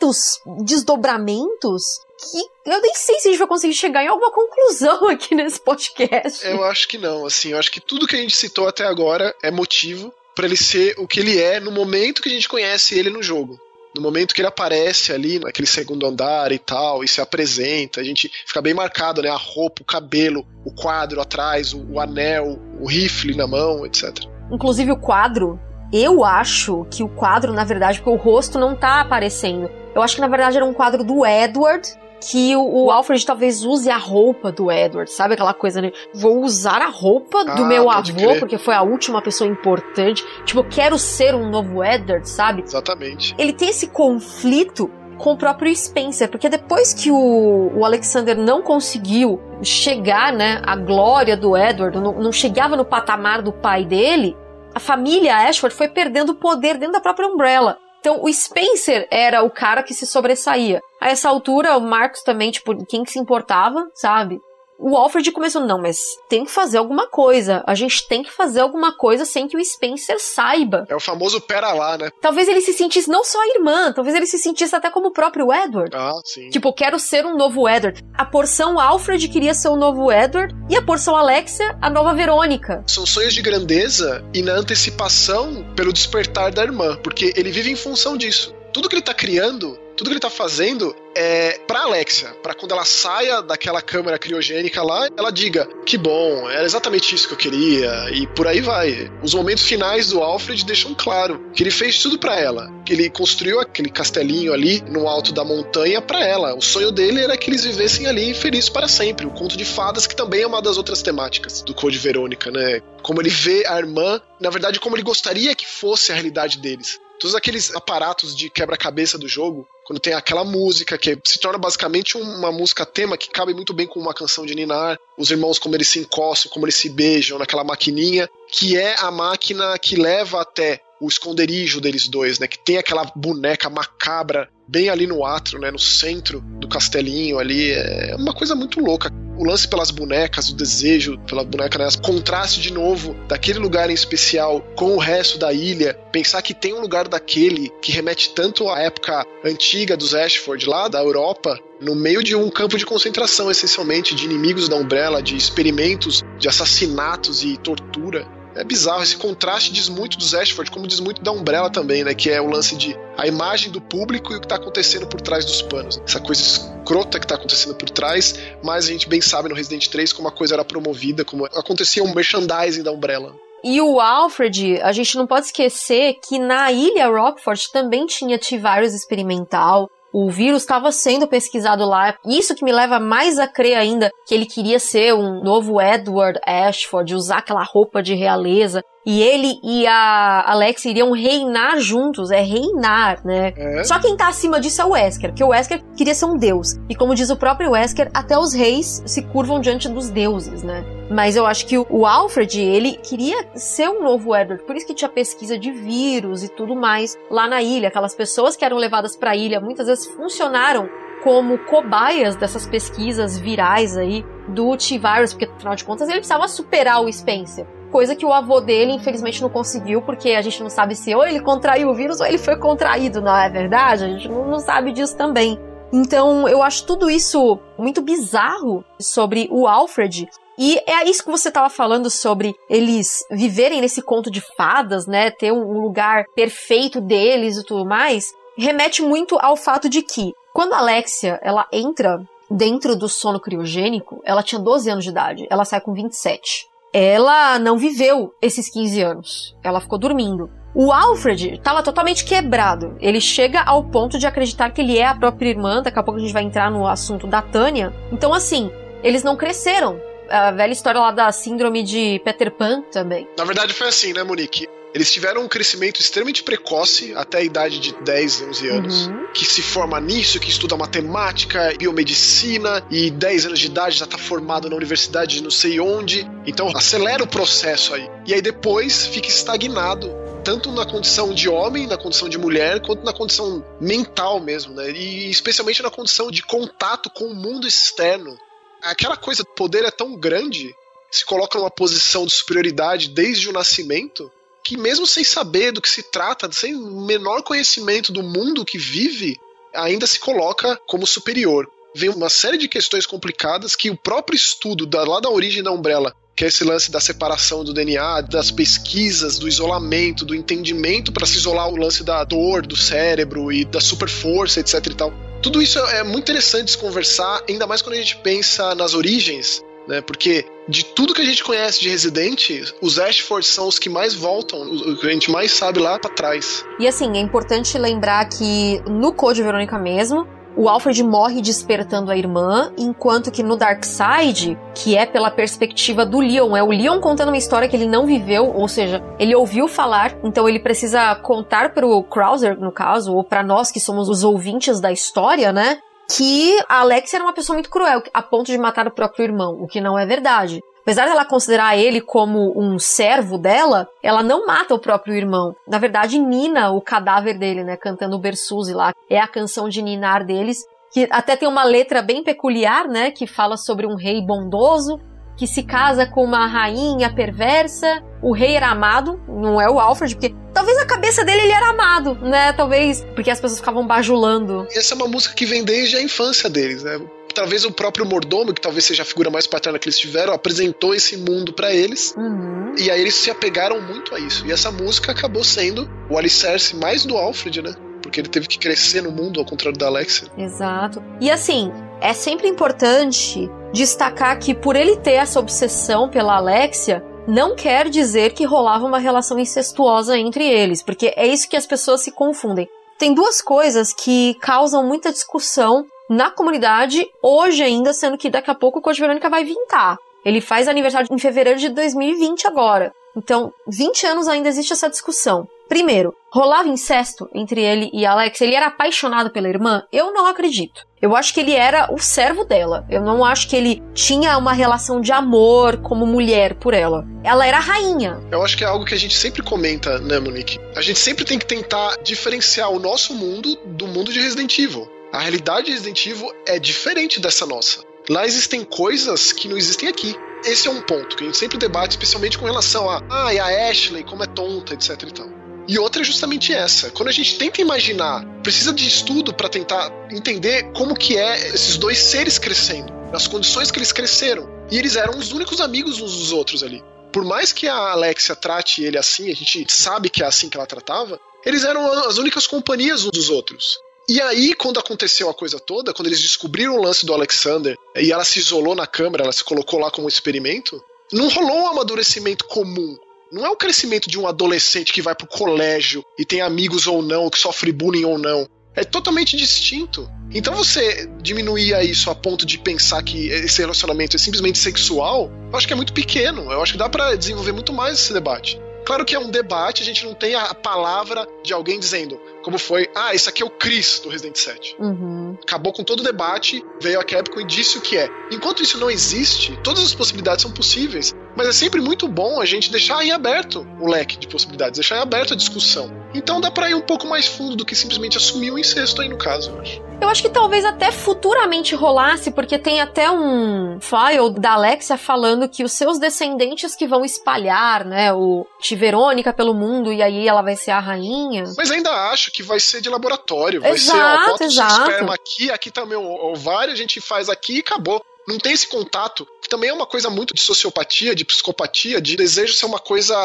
tantos desdobramentos que eu nem sei se a gente vai conseguir chegar em alguma conclusão aqui nesse podcast. Eu acho que não, assim, eu acho que tudo que a gente citou até agora é motivo para ele ser o que ele é no momento que a gente conhece ele no jogo. No momento que ele aparece ali naquele segundo andar e tal, e se apresenta, a gente fica bem marcado, né? A roupa, o cabelo, o quadro atrás, o, o anel, o rifle na mão, etc. Inclusive o quadro, eu acho que o quadro, na verdade, porque o rosto não tá aparecendo. Eu acho que na verdade era um quadro do Edward que o, o, Alfred talvez use a roupa do Edward, sabe aquela coisa, né? Vou usar a roupa do Ah, meu avô, crer. porque foi a última pessoa importante. Tipo, eu quero ser um novo Edward, sabe? Exatamente. Ele tem esse conflito com o próprio Spencer, porque depois que o, o Alexander não conseguiu chegar, né, à glória do Edward, não, não chegava no patamar do pai dele, a família Ashford foi perdendo poder dentro da própria Umbrella. Então, o Spencer era o cara que se sobressaía. A essa altura, o Marcos também, tipo, quem que se importava, sabe? O Alfred começou, não, mas tem que fazer alguma coisa. A gente tem que fazer alguma coisa sem que o Spencer saiba. É o famoso pera lá, né? Talvez ele se sentisse não só a irmã, talvez ele se sentisse até como o próprio Edward. Ah, sim. Tipo, quero ser um novo Edward. A porção Alfred queria ser o novo Edward e a porção Alexia, a nova Verônica. São sonhos de grandeza e na antecipação pelo despertar da irmã, porque ele vive em função disso. Tudo que ele tá criando, tudo que ele tá fazendo é pra Alexia, pra quando ela saia daquela câmara criogênica lá, ela diga: "Que bom, era exatamente isso que eu queria" e por aí vai. Os momentos finais do Alfred deixam claro que ele fez tudo pra ela, que ele construiu aquele castelinho ali no alto da montanha pra ela. O sonho dele era que eles vivessem ali felizes para sempre. O conto de fadas que também é uma das outras temáticas do Code Verônica, né? Como ele vê a irmã, na verdade como ele gostaria que fosse a realidade deles todos aqueles aparatos de quebra-cabeça do jogo, quando tem aquela música que se torna basicamente uma música tema que cabe muito bem com uma canção de Ninar, os irmãos como eles se encostam, como eles se beijam naquela maquininha, que é a máquina que leva até o esconderijo deles dois, né? Que tem aquela boneca macabra bem ali no átrio, né? No centro do castelinho ali. É uma coisa muito louca. O lance pelas bonecas, o desejo pela boneca, né? Contraste de novo daquele lugar em especial com o resto da ilha. Pensar que tem um lugar daquele que remete tanto à época antiga dos Ashford, lá da Europa, no meio de um campo de concentração, essencialmente, de inimigos da Umbrella, de experimentos de assassinatos e tortura. É bizarro, esse contraste diz muito dos Ashford, como diz muito da Umbrella também, né? Que é o lance de a imagem do público e o que tá acontecendo por trás dos panos. Essa coisa escrota que tá acontecendo por trás, mas a gente bem sabe no Resident 3 como a coisa era promovida, como acontecia um merchandising da Umbrella. E o Alfred, a gente não pode esquecer que na ilha Rockford também tinha T-Virus experimental. O vírus estava sendo pesquisado lá. Isso que me leva mais a crer ainda que ele queria ser um novo Edward Ashford, usar aquela roupa de realeza. E ele e a Alex iriam reinar juntos, é reinar, né? É. Só quem tá acima disso é o Wesker, porque o Wesker queria ser um deus. E como diz o próprio Wesker, até os reis se curvam diante dos deuses, né? Mas eu acho que o- Alfred, ele queria ser um novo Edward, por isso que tinha pesquisa de vírus e tudo mais lá na ilha. Aquelas pessoas que eram levadas pra ilha muitas vezes funcionaram como cobaias dessas pesquisas virais aí do T-Virus, porque afinal de contas ele precisava superar o Spencer. Coisa que o avô dele, infelizmente, não conseguiu, porque a gente não sabe se ou ele contraiu o vírus ou ele foi contraído, não é verdade? A gente não, sabe disso também. Então, eu acho tudo isso muito bizarro sobre o Alfred. E é isso que você tava falando sobre eles viverem nesse conto de fadas, né? Ter um lugar perfeito deles e tudo mais. Remete muito ao fato de que, quando a Alexia, ela entra dentro do sono criogênico, ela tinha 12 anos de idade. Ela sai com 27 ela não viveu esses 15 anos. Ela ficou dormindo. O Alfred estava totalmente quebrado. Ele chega ao ponto de acreditar que ele é a própria irmã. Daqui a pouco a gente vai entrar no assunto da Tânia. Então, assim, eles não cresceram. a velha história lá da síndrome de Peter Pan também. Na verdade foi assim, né, Monique? Eles tiveram um crescimento extremamente precoce, até a idade de 10, 11 anos, Uhum. que se forma nisso, que estuda matemática, biomedicina, e 10 anos de idade já tá formado na universidade de não sei onde. Então acelera o processo aí. E aí depois fica estagnado, tanto na condição de homem, na condição de mulher, quanto na condição mental mesmo, né? E especialmente na condição de contato com o mundo externo. Aquela coisa, o poder é tão grande, se coloca numa posição de superioridade desde o nascimento, que mesmo sem saber do que se trata, sem o menor conhecimento do mundo que vive, ainda se coloca como superior. Vem uma série de questões complicadas que o próprio estudo da, lá da origem da Umbrella, que é esse lance da separação do DNA, das pesquisas, do isolamento, do entendimento para se isolar o lance da dor do cérebro e da super força, etc e tal. Tudo isso é muito interessante se conversar, ainda mais quando a gente pensa nas origens, né? Porque de tudo que a gente conhece de Resident, os Ashford são os que mais voltam, o que a gente mais sabe lá pra trás. E assim, é importante lembrar que no Code Verônica mesmo, o Alfred morre despertando a irmã, enquanto que no Dark Side, que é pela perspectiva do Leon, é o Leon contando uma história que ele não viveu, ou seja, ele ouviu falar, então ele precisa contar pro Krauser, no caso, ou para nós que somos os ouvintes da história, né? Que a Alexia era uma pessoa muito cruel, a ponto de matar o próprio irmão, o que não é verdade. Apesar dela considerar ele como um servo dela, ela não mata o próprio irmão. Na verdade, nina o cadáver dele, né? Cantando o Bersuzi lá. É a canção de ninar deles. Que até tem uma letra bem peculiar, né? Que fala sobre um rei bondoso que se casa com uma rainha perversa. O rei era amado, não é o Alfred, porque talvez na cabeça dele ele era amado, né? Talvez porque as pessoas ficavam bajulando. Essa é uma música que vem desde a infância deles, né? Talvez o próprio mordomo, que talvez seja a figura mais paterna que eles tiveram, apresentou esse mundo para eles. Uhum. E aí eles se apegaram muito a isso. E essa música acabou sendo o alicerce mais do Alfred, né? Porque ele teve que crescer no mundo, ao contrário da Alexia. Exato. E assim, é sempre importante destacar que por ele ter essa obsessão pela Alexia, não quer dizer que rolava uma relação incestuosa entre eles, porque é isso que as pessoas se confundem. Tem duas coisas que causam muita discussão na comunidade hoje ainda, sendo que daqui a pouco o Code Verônica vai vintar. Ele faz aniversário em fevereiro de 2020 agora. Então, 20 anos ainda existe essa discussão. Primeiro, rolava incesto entre ele e Alex? Ele era apaixonado pela irmã? Eu não acredito. Eu acho que ele era o servo dela. Eu não acho que ele tinha uma relação de amor como mulher por ela. Ela era rainha. Eu acho que é algo que a gente sempre comenta, né, Monique? A gente sempre tem que tentar diferenciar o nosso mundo do mundo de Resident Evil. A realidade de Resident Evil é diferente dessa nossa. Lá existem coisas que não existem aqui. Esse é um ponto que a gente sempre debate, especialmente com relação a, ah, e a Ashley, como é tonta, etc e tal. E outra é justamente essa. Quando a gente tenta imaginar, precisa de estudo para tentar entender como que é esses dois seres crescendo, nas condições que eles cresceram. E eles eram os únicos amigos uns dos outros ali. Por mais que a Alexia trate ele assim, a gente sabe que é assim que ela tratava, eles eram as únicas companhias uns dos outros. E aí, quando aconteceu a coisa toda, quando eles descobriram o lance do Alexander e ela se isolou na câmara, ela se colocou lá como experimento, não rolou um amadurecimento comum. Não é o crescimento de um adolescente que vai pro colégio e tem amigos ou não, que sofre bullying ou não. É totalmente distinto. Então você diminuir isso a ponto de pensar que esse relacionamento é simplesmente sexual, eu acho que é muito pequeno. Eu acho que dá para desenvolver muito mais esse debate. Claro que é um debate, a gente não tem a palavra de alguém dizendo, como foi, ah, esse aqui é o Chris do Resident 7. Uhum. Acabou com todo o debate, veio a Capcom e disse o que é. Enquanto isso não existe, todas as possibilidades são possíveis, mas é sempre muito bom a gente deixar em aberto o leque de possibilidades, deixar em aberto a discussão. Então dá pra ir um pouco mais fundo do que simplesmente assumir o incesto aí no caso, eu acho. Eu acho que talvez até futuramente rolasse, porque tem até um file da Alexia falando que os seus descendentes que vão espalhar, né, o Verônica pelo mundo e aí ela vai ser a rainha. Mas ainda acho que vai ser de laboratório, vai Exato, ser, ó, bota exato. o esperma aqui, aqui tá meu ovário, a gente faz aqui e acabou. Não tem esse contato, que também é uma coisa muito de sociopatia, de psicopatia, de desejo ser uma coisa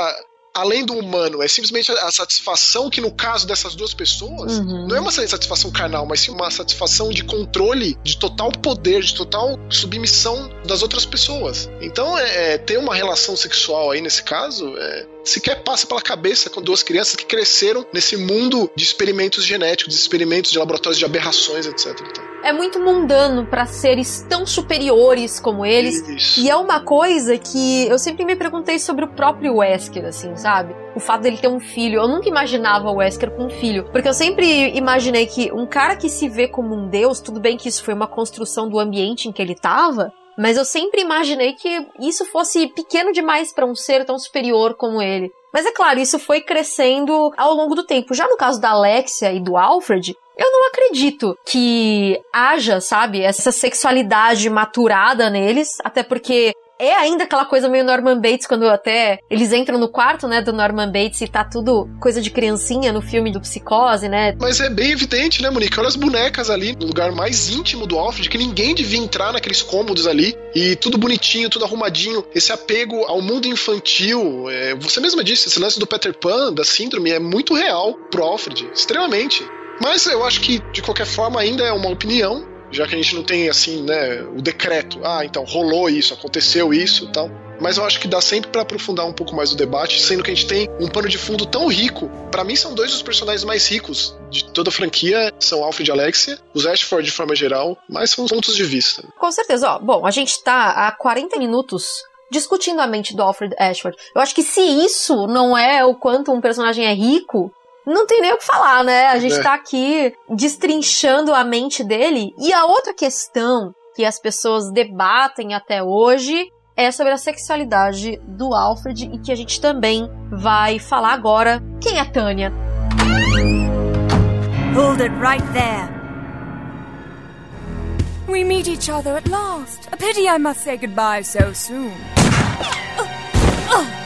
além do humano, é simplesmente a satisfação que no caso dessas duas pessoas, Uhum. não é uma satisfação carnal, mas sim uma satisfação de controle, de total poder, de total submissão das outras pessoas. Então, é, é, ter uma relação sexual aí nesse caso, é, sequer passa pela cabeça com duas crianças que cresceram nesse mundo de experimentos genéticos, de experimentos de laboratórios de aberrações, etc. e tal. É muito mundano para seres tão superiores como eles. Isso. E é uma coisa que eu sempre me perguntei sobre o próprio Wesker, assim, sabe? O fato dele ter um filho. Eu nunca imaginava o Wesker com um filho. Porque eu sempre imaginei que um cara que se vê como um deus, tudo bem que isso foi uma construção do ambiente em que ele tava, mas eu sempre imaginei que isso fosse pequeno demais para um ser tão superior como ele. Mas é claro, isso foi crescendo ao longo do tempo. Já no caso da Alexia e do Alfred, eu não acredito que haja, sabe, essa sexualidade maturada neles, até porque é ainda aquela coisa meio Norman Bates, quando até eles entram no quarto, né, do Norman Bates e tá tudo coisa de criancinha no filme do Psicose, né? Mas é bem evidente, né, Monique? Olha as bonecas ali no lugar mais íntimo do Alfred, que ninguém devia entrar naqueles cômodos ali. E tudo bonitinho, tudo arrumadinho. Esse apego ao mundo infantil. é, você mesma disse, esse lance do Peter Pan, da síndrome, é muito real pro Alfred. Extremamente. Mas eu acho que, de qualquer forma, ainda é uma opinião. Já que a gente não tem, assim, né, o decreto. Ah, então rolou isso, aconteceu isso tal. Mas eu acho que dá sempre pra aprofundar um pouco mais o debate, sendo que a gente tem um pano de fundo tão rico. Pra mim, são dois dos personagens mais ricos de toda a franquia: são Alfred e Alexia, os Ashford de forma geral, mas são pontos de vista. Com certeza, ó. Bom, a gente tá há 40 minutos discutindo a mente do Alfred Ashford. Eu acho que se isso não é o quanto um personagem é rico, não tem nem o que falar, né? A gente É. tá aqui destrinchando a mente dele. E a outra questão que as pessoas debatem até hoje é sobre a sexualidade do Alfred e que a gente também vai falar agora. Quem é Tânia? Hold it right there. We meet each other at last. A pity I must say goodbye so soon. Tânia,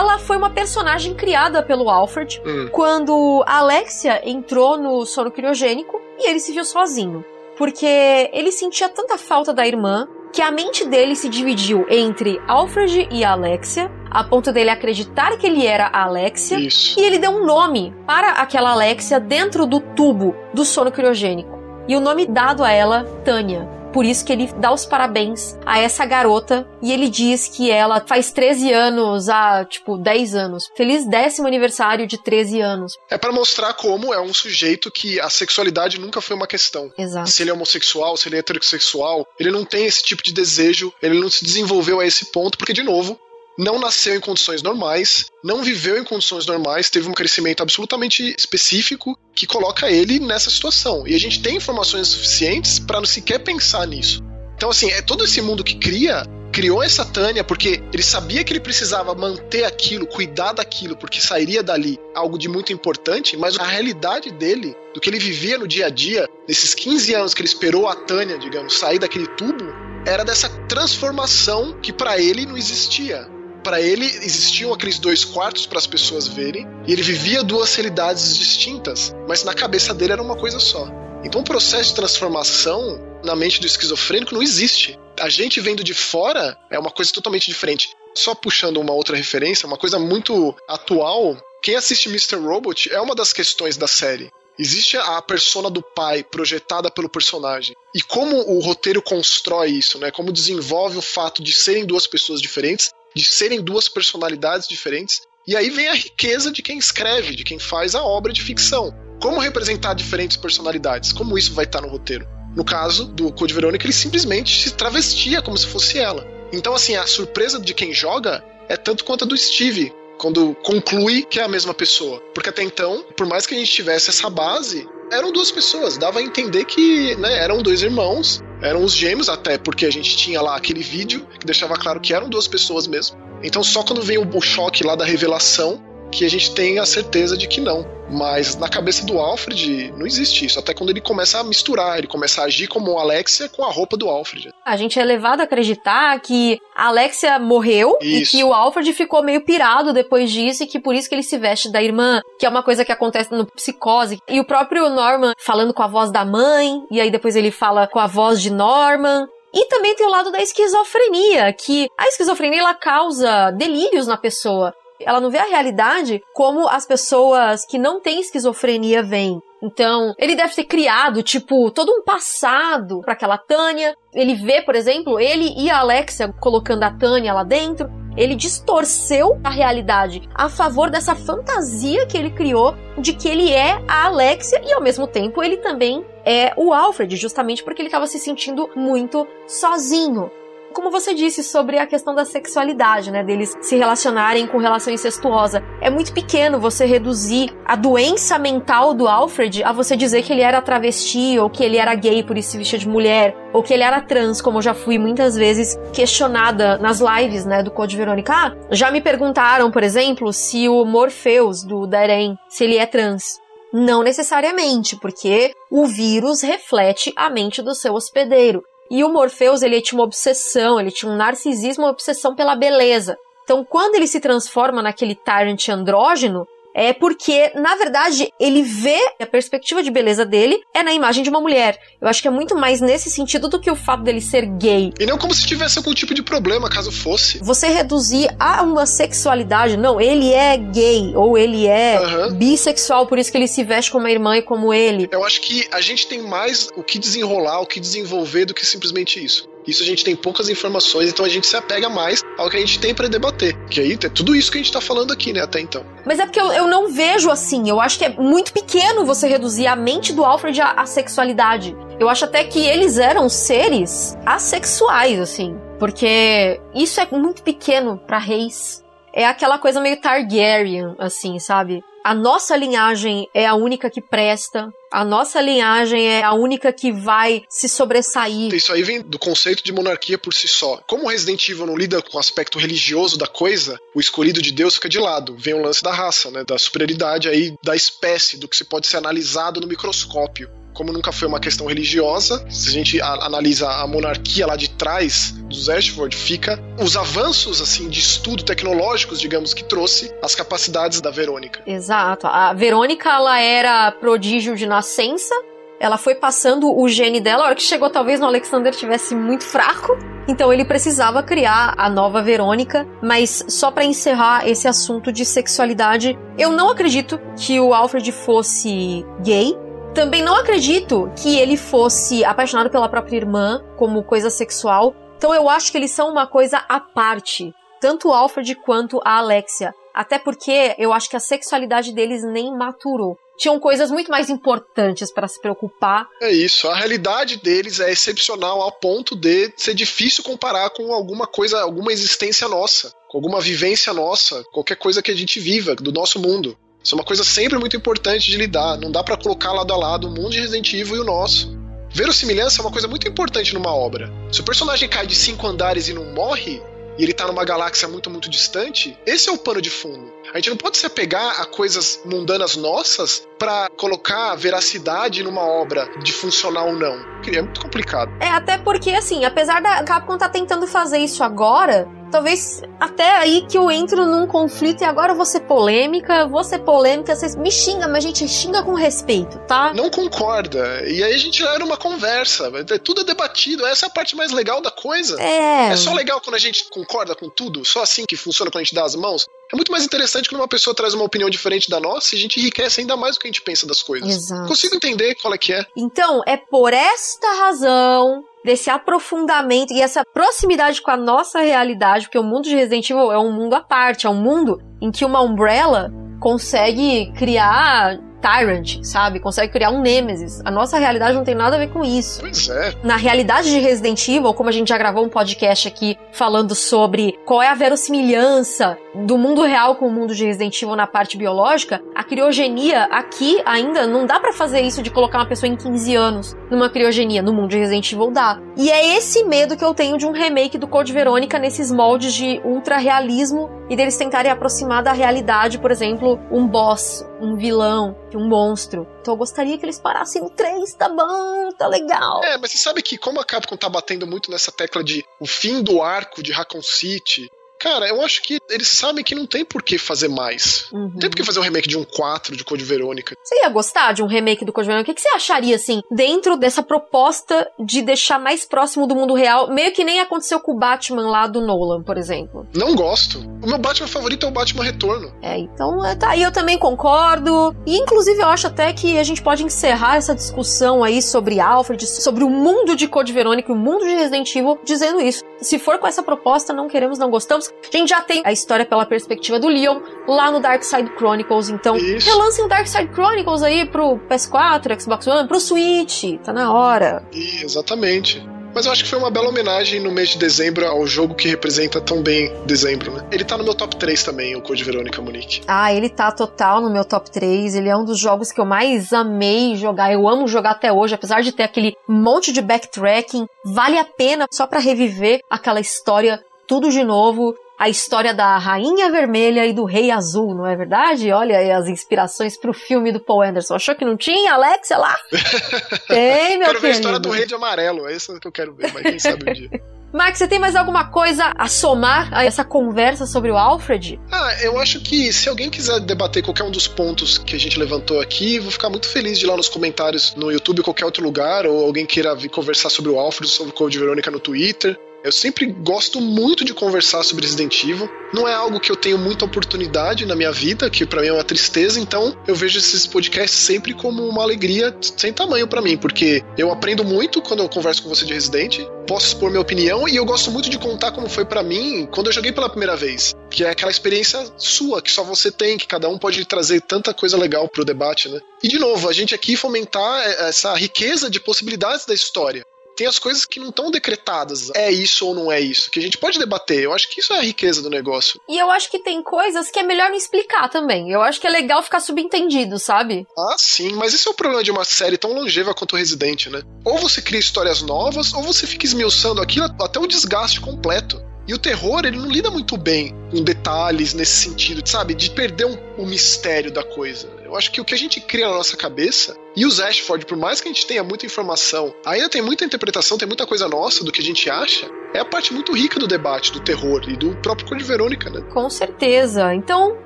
ela foi uma personagem criada pelo Alfred Hum. quando a Alexia entrou no sono criogênico e ele se viu sozinho. Porque ele sentia tanta falta da irmã que a mente dele se dividiu entre Alfred e Alexia, a ponto dele acreditar que ele era a Alexia, Isso. e ele deu um nome para aquela Alexia dentro do tubo do sono criogênico. E o nome dado a ela, Tânia. Por isso que ele dá os parabéns a essa garota e ele diz que ela faz 13 anos há, tipo, 10 anos. Feliz décimo aniversário de 13 anos. É pra mostrar como é um sujeito que a sexualidade nunca foi uma questão. Exato. Se ele é homossexual, se ele é heterossexual, ele não tem esse tipo de desejo, ele não se desenvolveu a esse ponto, porque, de novo, não nasceu em condições normais, não viveu em condições normais, teve um crescimento absolutamente específico que coloca ele nessa situação. E a gente tem informações suficientes para não sequer pensar nisso. Então, assim, é todo esse mundo que cria, criou essa Tânia porque ele sabia que ele precisava manter aquilo, cuidar daquilo, porque sairia dali algo de muito importante, mas a realidade dele, do que ele vivia no dia a dia, nesses 15 anos que ele esperou a Tânia, digamos, sair daquele tubo, era dessa transformação que para ele não existia. Para ele existiam aqueles dois quartos para as pessoas verem, e ele vivia duas realidades distintas, mas na cabeça dele era uma coisa só. Então o processo de transformação na mente do esquizofrênico não existe. A gente vendo de fora é uma coisa totalmente diferente. Só puxando uma outra referência, uma coisa muito atual, quem assiste Mr. Robot é uma das questões da série. Existe a persona do pai projetada pelo personagem. E como o roteiro constrói isso, né? Como desenvolve o fato de serem duas pessoas diferentes, de serem duas personalidades diferentes. E aí vem a riqueza de quem escreve, de quem faz a obra de ficção. Como representar diferentes personalidades? Como isso vai estar no roteiro? No caso do Code Verônica, ele simplesmente se travestia como se fosse ela. Então, assim, a surpresa de quem joga é tanto quanto a do Steve, quando conclui que é a mesma pessoa. Porque até então, por mais que a gente tivesse essa base, eram duas pessoas. Dava a entender que né, eram dois irmãos, eram os gêmeos, até porque a gente tinha lá aquele vídeo que deixava claro que eram duas pessoas mesmo. Então, só quando vem o choque lá da revelação que a gente tem a certeza de que não. Mas na cabeça do Alfred não existe isso. Até quando ele começa a misturar, ele começa a agir como Alexia com a roupa do Alfred. A gente é levado a acreditar que a Alexia morreu e Isso. que o Alfred ficou meio pirado depois disso e que por isso que ele se veste da irmã, que é uma coisa que acontece no psicose. E o próprio Norman falando com a voz da mãe, e aí depois ele fala com a voz de Norman. E também tem o lado da esquizofrenia, que a esquizofrenia ela causa delírios na pessoa. Ela não vê a realidade como as pessoas que não têm esquizofrenia veem. Então, ele deve ter criado, tipo, todo um passado para aquela Tânia. Ele vê, por exemplo, ele e a Alexia colocando a Tânia lá dentro. Ele distorceu a realidade a favor dessa fantasia que ele criou de que ele é a Alexia e ao mesmo tempo ele também é o Alfred, justamente porque ele estava se sentindo muito sozinho como você disse sobre a questão da sexualidade, né, deles se relacionarem com relação incestuosa. É muito pequeno você reduzir a doença mental do Alfred a você dizer que ele era travesti ou que ele era gay por isso se vestia de mulher ou que ele era trans, como eu já fui muitas vezes questionada nas lives, né, do Code Verônica. Ah, já me perguntaram, por exemplo, se o Morpheus do Darren, se ele é trans. Não necessariamente, porque o vírus reflete a mente do seu hospedeiro. E o Morpheus, ele tinha uma obsessão, ele tinha um narcisismo, uma obsessão pela beleza. Então, quando ele se transforma naquele Tyrant andrógeno, é porque, na verdade, ele vê a perspectiva de beleza dele é na imagem de uma mulher. Eu acho que é muito mais nesse sentido do que o fato dele ser gay. E não como se tivesse algum tipo de problema, caso fosse. Você reduzir a uma sexualidade, não, ele é gay, ou ele é uhum. bissexual, por isso que ele se veste como a irmã e como ele. Eu acho que a gente tem mais o que desenrolar, o que desenvolver do que simplesmente isso. Isso a gente tem poucas informações, então a gente se apega mais ao que a gente tem para debater. Que aí é tudo isso que a gente tá falando aqui, né, até então. Mas é porque eu, eu não vejo assim. Eu acho que é muito pequeno você reduzir a mente do Alfred à, à sexualidade. Eu acho até que eles eram seres assexuais, assim. Porque isso é muito pequeno para reis. É aquela coisa meio Targaryen, assim, sabe? A nossa linhagem é a única que presta. A nossa linhagem é a única que vai se sobressair. Isso aí vem do conceito de monarquia por si só. Como o Resident Evil não lida com o aspecto religioso da coisa, o escolhido de Deus fica de lado. Vem o lance da raça, né? Da superioridade aí da espécie, do que se pode ser analisado no microscópio como nunca foi uma questão religiosa, se a gente analisa a monarquia lá de trás dos Ashford, fica os avanços assim de estudo tecnológicos, digamos, que trouxe as capacidades da Verônica. Exato. A Verônica ela era prodígio de nascença, ela foi passando o gene dela, a hora que chegou talvez no Alexander tivesse muito fraco, então ele precisava criar a nova Verônica, mas só para encerrar esse assunto de sexualidade, eu não acredito que o Alfred fosse gay, também não acredito que ele fosse apaixonado pela própria irmã como coisa sexual. Então eu acho que eles são uma coisa à parte. Tanto o Alfred quanto a Alexia. Até porque eu acho que a sexualidade deles nem maturou. Tinham coisas muito mais importantes para se preocupar. É isso. A realidade deles é excepcional ao ponto de ser difícil comparar com alguma coisa, alguma existência nossa, com alguma vivência nossa, qualquer coisa que a gente viva, do nosso mundo. Isso é uma coisa sempre muito importante de lidar. Não dá para colocar lado a lado o mundo de Resident Evil e o nosso. Verossimilhança é uma coisa muito importante numa obra. Se o personagem cai de cinco andares e não morre, e ele tá numa galáxia muito, muito distante, esse é o pano de fundo. A gente não pode se apegar a coisas mundanas nossas para colocar veracidade numa obra de funcionar ou não. É muito complicado. É, até porque, assim, apesar da Capcom tá tentando fazer isso agora, talvez até aí que eu entro num conflito e agora ser polêmica, vou ser polêmica, vocês me xingam, mas a gente xinga com respeito, tá? Não concorda. E aí a gente era uma conversa, tudo é debatido, essa é a parte mais legal da coisa. É. É só legal quando a gente concorda com tudo, só assim que funciona quando a gente dá as mãos. É muito mais interessante quando uma pessoa traz uma opinião diferente da nossa e a gente enriquece ainda mais o que a gente pensa das coisas. Exato. Consigo entender qual é que é. Então, é por esta razão desse aprofundamento e essa proximidade com a nossa realidade, porque o mundo de Resident Evil é um mundo à parte, é um mundo em que uma Umbrella consegue criar Tyrant, sabe? Consegue criar um Nemesis. A nossa realidade não tem nada a ver com isso. Pois é. Na realidade de Resident Evil, como a gente já gravou um podcast aqui falando sobre qual é a verossimilhança do mundo real com o mundo de Resident Evil na parte biológica, a criogenia aqui ainda não dá para fazer isso de colocar uma pessoa em 15 anos numa criogenia. No mundo de Resident Evil dá. E é esse medo que eu tenho de um remake do Code Verônica nesses moldes de ultra realismo e deles tentarem aproximar da realidade, por exemplo, um boss, um vilão, um monstro. Então eu gostaria que eles parassem no 3, tá bom, tá legal. É, mas você sabe que como a Capcom tá batendo muito nessa tecla de o fim do arco de Raccoon City, Cara, eu acho que eles sabem que não tem por que fazer mais. Uhum. Não tem por que fazer um remake de um 4 de Code Verônica. Você ia gostar de um remake do Code Verônica? O que, que você acharia, assim, dentro dessa proposta de deixar mais próximo do mundo real, meio que nem aconteceu com o Batman lá do Nolan, por exemplo? Não gosto. O meu Batman favorito é o Batman Retorno. É, então é, tá aí, eu também concordo. E inclusive eu acho até que a gente pode encerrar essa discussão aí sobre Alfred, sobre o mundo de Code Verônica e o mundo de Resident Evil, dizendo isso. Se for com essa proposta, não queremos, não gostamos. A gente já tem a história pela perspectiva do Leon lá no Dark Side Chronicles, então Isso. relancem o Dark Side Chronicles aí pro PS4, Xbox One, pro Switch, tá na hora. E, exatamente. Mas eu acho que foi uma bela homenagem no mês de dezembro ao jogo que representa tão bem dezembro, né? Ele tá no meu top 3 também, o Code Verônica Monique. Ah, ele tá total no meu top 3. Ele é um dos jogos que eu mais amei jogar. Eu amo jogar até hoje, apesar de ter aquele monte de backtracking. Vale a pena só pra reviver aquela história tudo de novo. A história da Rainha Vermelha e do Rei Azul, não é verdade? Olha aí as inspirações pro filme do Paul Anderson. Achou que não tinha, Alexia lá? Tem, meu quero ver a querido. história do Rei de Amarelo, é essa que eu quero ver, mas quem sabe um dia. Max, você tem mais alguma coisa a somar a essa conversa sobre o Alfred? Ah, eu acho que se alguém quiser debater qualquer um dos pontos que a gente levantou aqui, vou ficar muito feliz de ir lá nos comentários no YouTube ou qualquer outro lugar, ou alguém queira vir conversar sobre o Alfred, sobre o Code Verônica no Twitter. Eu sempre gosto muito de conversar sobre Resident Evil. Não é algo que eu tenho muita oportunidade na minha vida, que pra mim é uma tristeza, então eu vejo esses podcasts sempre como uma alegria sem tamanho pra mim, porque eu aprendo muito quando eu converso com você de Resident, posso expor minha opinião e eu gosto muito de contar como foi pra mim quando eu joguei pela primeira vez, que é aquela experiência sua que só você tem, que cada um pode trazer tanta coisa legal pro debate, né? E de novo, a gente aqui fomentar essa riqueza de possibilidades da história tem as coisas que não estão decretadas. É isso ou não é isso? Que a gente pode debater. Eu acho que isso é a riqueza do negócio. E eu acho que tem coisas que é melhor não explicar também. Eu acho que é legal ficar subentendido, sabe? Ah, sim, mas esse é o problema de uma série tão longeva quanto o Resident, né? Ou você cria histórias novas, ou você fica esmiuçando aquilo até o desgaste completo. E o terror, ele não lida muito bem com detalhes nesse sentido, sabe? De perder um, o mistério da coisa. Eu acho que o que a gente cria na nossa cabeça, e os Ashford, por mais que a gente tenha muita informação, ainda tem muita interpretação, tem muita coisa nossa do que a gente acha, é a parte muito rica do debate, do terror e do próprio Code Verônica, né? Com certeza. Então,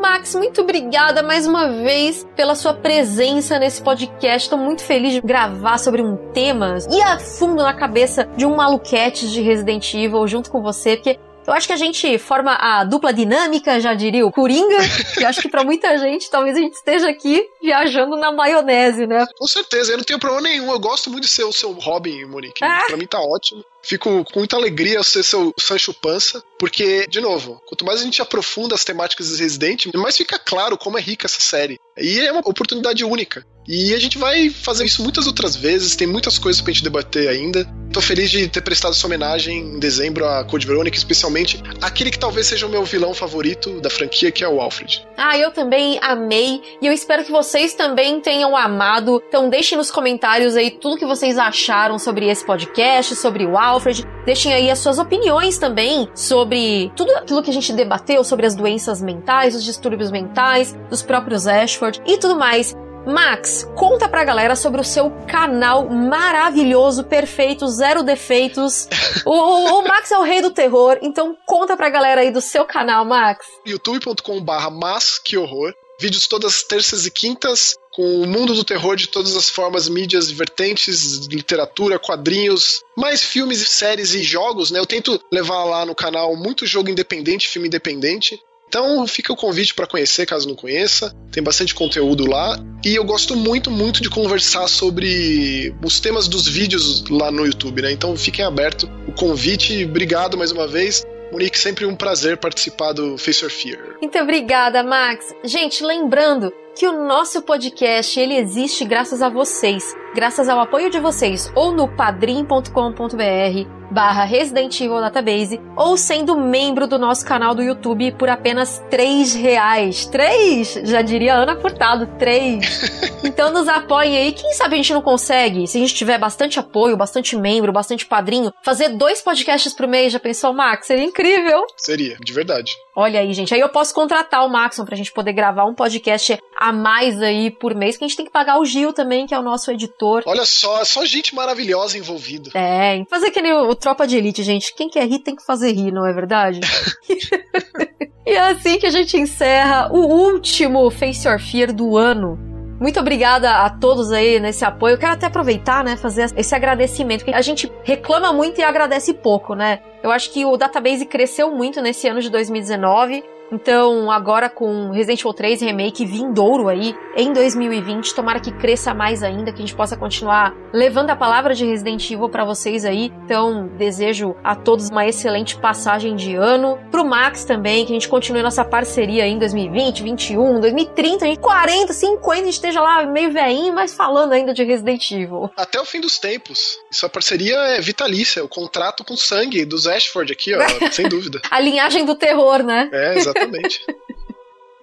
Max, muito obrigada mais uma vez pela sua presença nesse podcast. Estou muito feliz de gravar sobre um tema e a fundo na cabeça de um maluquete de Resident Evil junto com você, porque eu acho que a gente forma a dupla dinâmica, já diria o Coringa, e acho que para muita gente, talvez a gente esteja aqui viajando na maionese, né? Com certeza, eu não tenho problema nenhum. Eu gosto muito de ser o seu Robin, Monique. Ah. Pra mim tá ótimo. Fico com muita alegria ser seu Sancho Pança, porque, de novo, quanto mais a gente aprofunda as temáticas de Resident, mais fica claro como é rica essa série. E é uma oportunidade única. E a gente vai fazer isso muitas outras vezes, tem muitas coisas pra gente debater ainda. Tô feliz de ter prestado essa homenagem em dezembro a Code Veronica, especialmente aquele que talvez seja o meu vilão favorito da franquia, que é o Alfred. Ah, eu também amei e eu espero que vocês também tenham amado. Então deixem nos comentários aí tudo que vocês acharam sobre esse podcast, sobre o Alfred. Deixem aí as suas opiniões também sobre tudo aquilo que a gente debateu sobre as doenças mentais, os distúrbios mentais, dos próprios Ashford e tudo mais. Max, conta pra galera sobre o seu canal maravilhoso, perfeito, zero defeitos. O, o- o Max é o rei do terror, então conta pra galera aí do seu canal, Max. youtube.com/barra mas que horror. Vídeos todas as terças e quintas com o mundo do terror de todas as formas, mídias, vertentes, literatura, quadrinhos, mais filmes, séries e jogos, né? Eu tento levar lá no canal muito jogo independente, filme independente. Então fica o convite para conhecer, caso não conheça. Tem bastante conteúdo lá. E eu gosto muito, muito de conversar sobre os temas dos vídeos lá no YouTube, né? Então fiquem aberto o convite. Obrigado mais uma vez. Monique, sempre um prazer participar do Face Your Fear. Muito obrigada, Max. Gente, lembrando que o nosso podcast ele existe graças a vocês, graças ao apoio de vocês, ou no padrim.com.br barra Resident Evil Database, ou sendo membro do nosso canal do YouTube por apenas três reais. Três? Já diria Ana Furtado, três. Então nos apoiem aí. Quem sabe a gente não consegue, se a gente tiver bastante apoio, bastante membro, bastante padrinho, fazer dois podcasts por mês. Já pensou, Max? Seria incrível. Seria, de verdade. Olha aí, gente. Aí eu posso contratar o Maxon pra gente poder gravar um podcast a mais aí por mês, que a gente tem que pagar o Gil também, que é o nosso editor. Olha só, só gente maravilhosa envolvida. É, fazer que nem o, o Tropa de Elite, gente. Quem quer rir tem que fazer rir, não é verdade? e é assim que a gente encerra o último Face Your Fear do ano. Muito obrigada a todos aí nesse apoio. Eu quero até aproveitar, né, fazer esse agradecimento. A gente reclama muito e agradece pouco, né? Eu acho que o database cresceu muito nesse ano de 2019. Então, agora com Resident Evil 3 Remake vindouro aí em 2020, tomara que cresça mais ainda, que a gente possa continuar levando a palavra de Resident Evil para vocês aí. Então, desejo a todos uma excelente passagem de ano. Pro Max também, que a gente continue nossa parceria aí em 2020, 21, 2030, 40, 50, a gente esteja lá meio veinho, mas falando ainda de Resident Evil. Até o fim dos tempos. Sua parceria é vitalícia, o contrato com sangue dos Ashford aqui, ó, sem dúvida. A linhagem do terror, né? É, exatamente. Exatamente.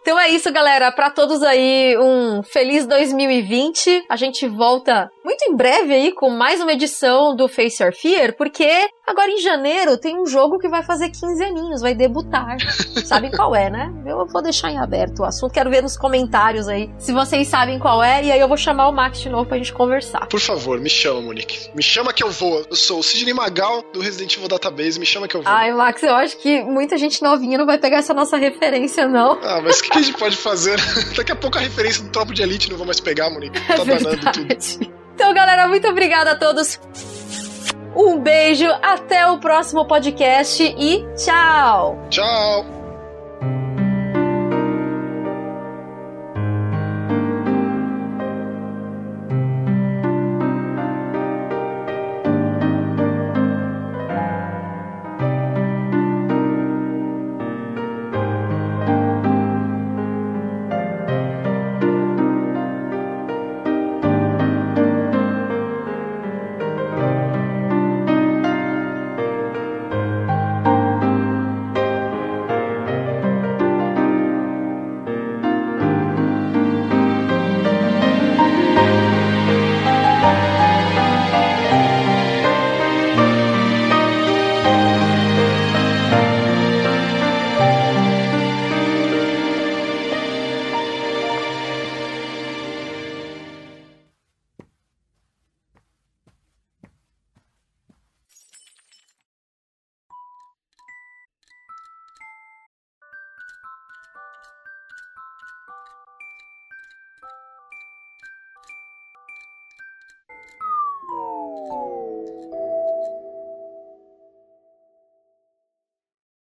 Então é isso, galera. Para todos aí, um feliz 2020. A gente volta muito em breve aí com mais uma edição do Face Your Fear, porque agora em janeiro tem um jogo que vai fazer 15 aninhos, vai debutar. Sabem qual é, né? Eu vou deixar em aberto o assunto. Quero ver nos comentários aí se vocês sabem qual é, e aí eu vou chamar o Max de novo pra gente conversar. Por favor, me chama, Monique. Me chama que eu vou. Eu sou o Sidney Magal do Resident Evil Database, me chama que eu vou. Ai, Max, eu acho que muita gente novinha não vai pegar essa nossa referência, não. Ah, mas que que a gente pode fazer? Daqui a pouco a referência do Tropo de Elite não vou mais pegar, Monique. Tá é danando tudo. Então, galera, muito obrigada a todos. Um beijo, até o próximo podcast e tchau! Tchau!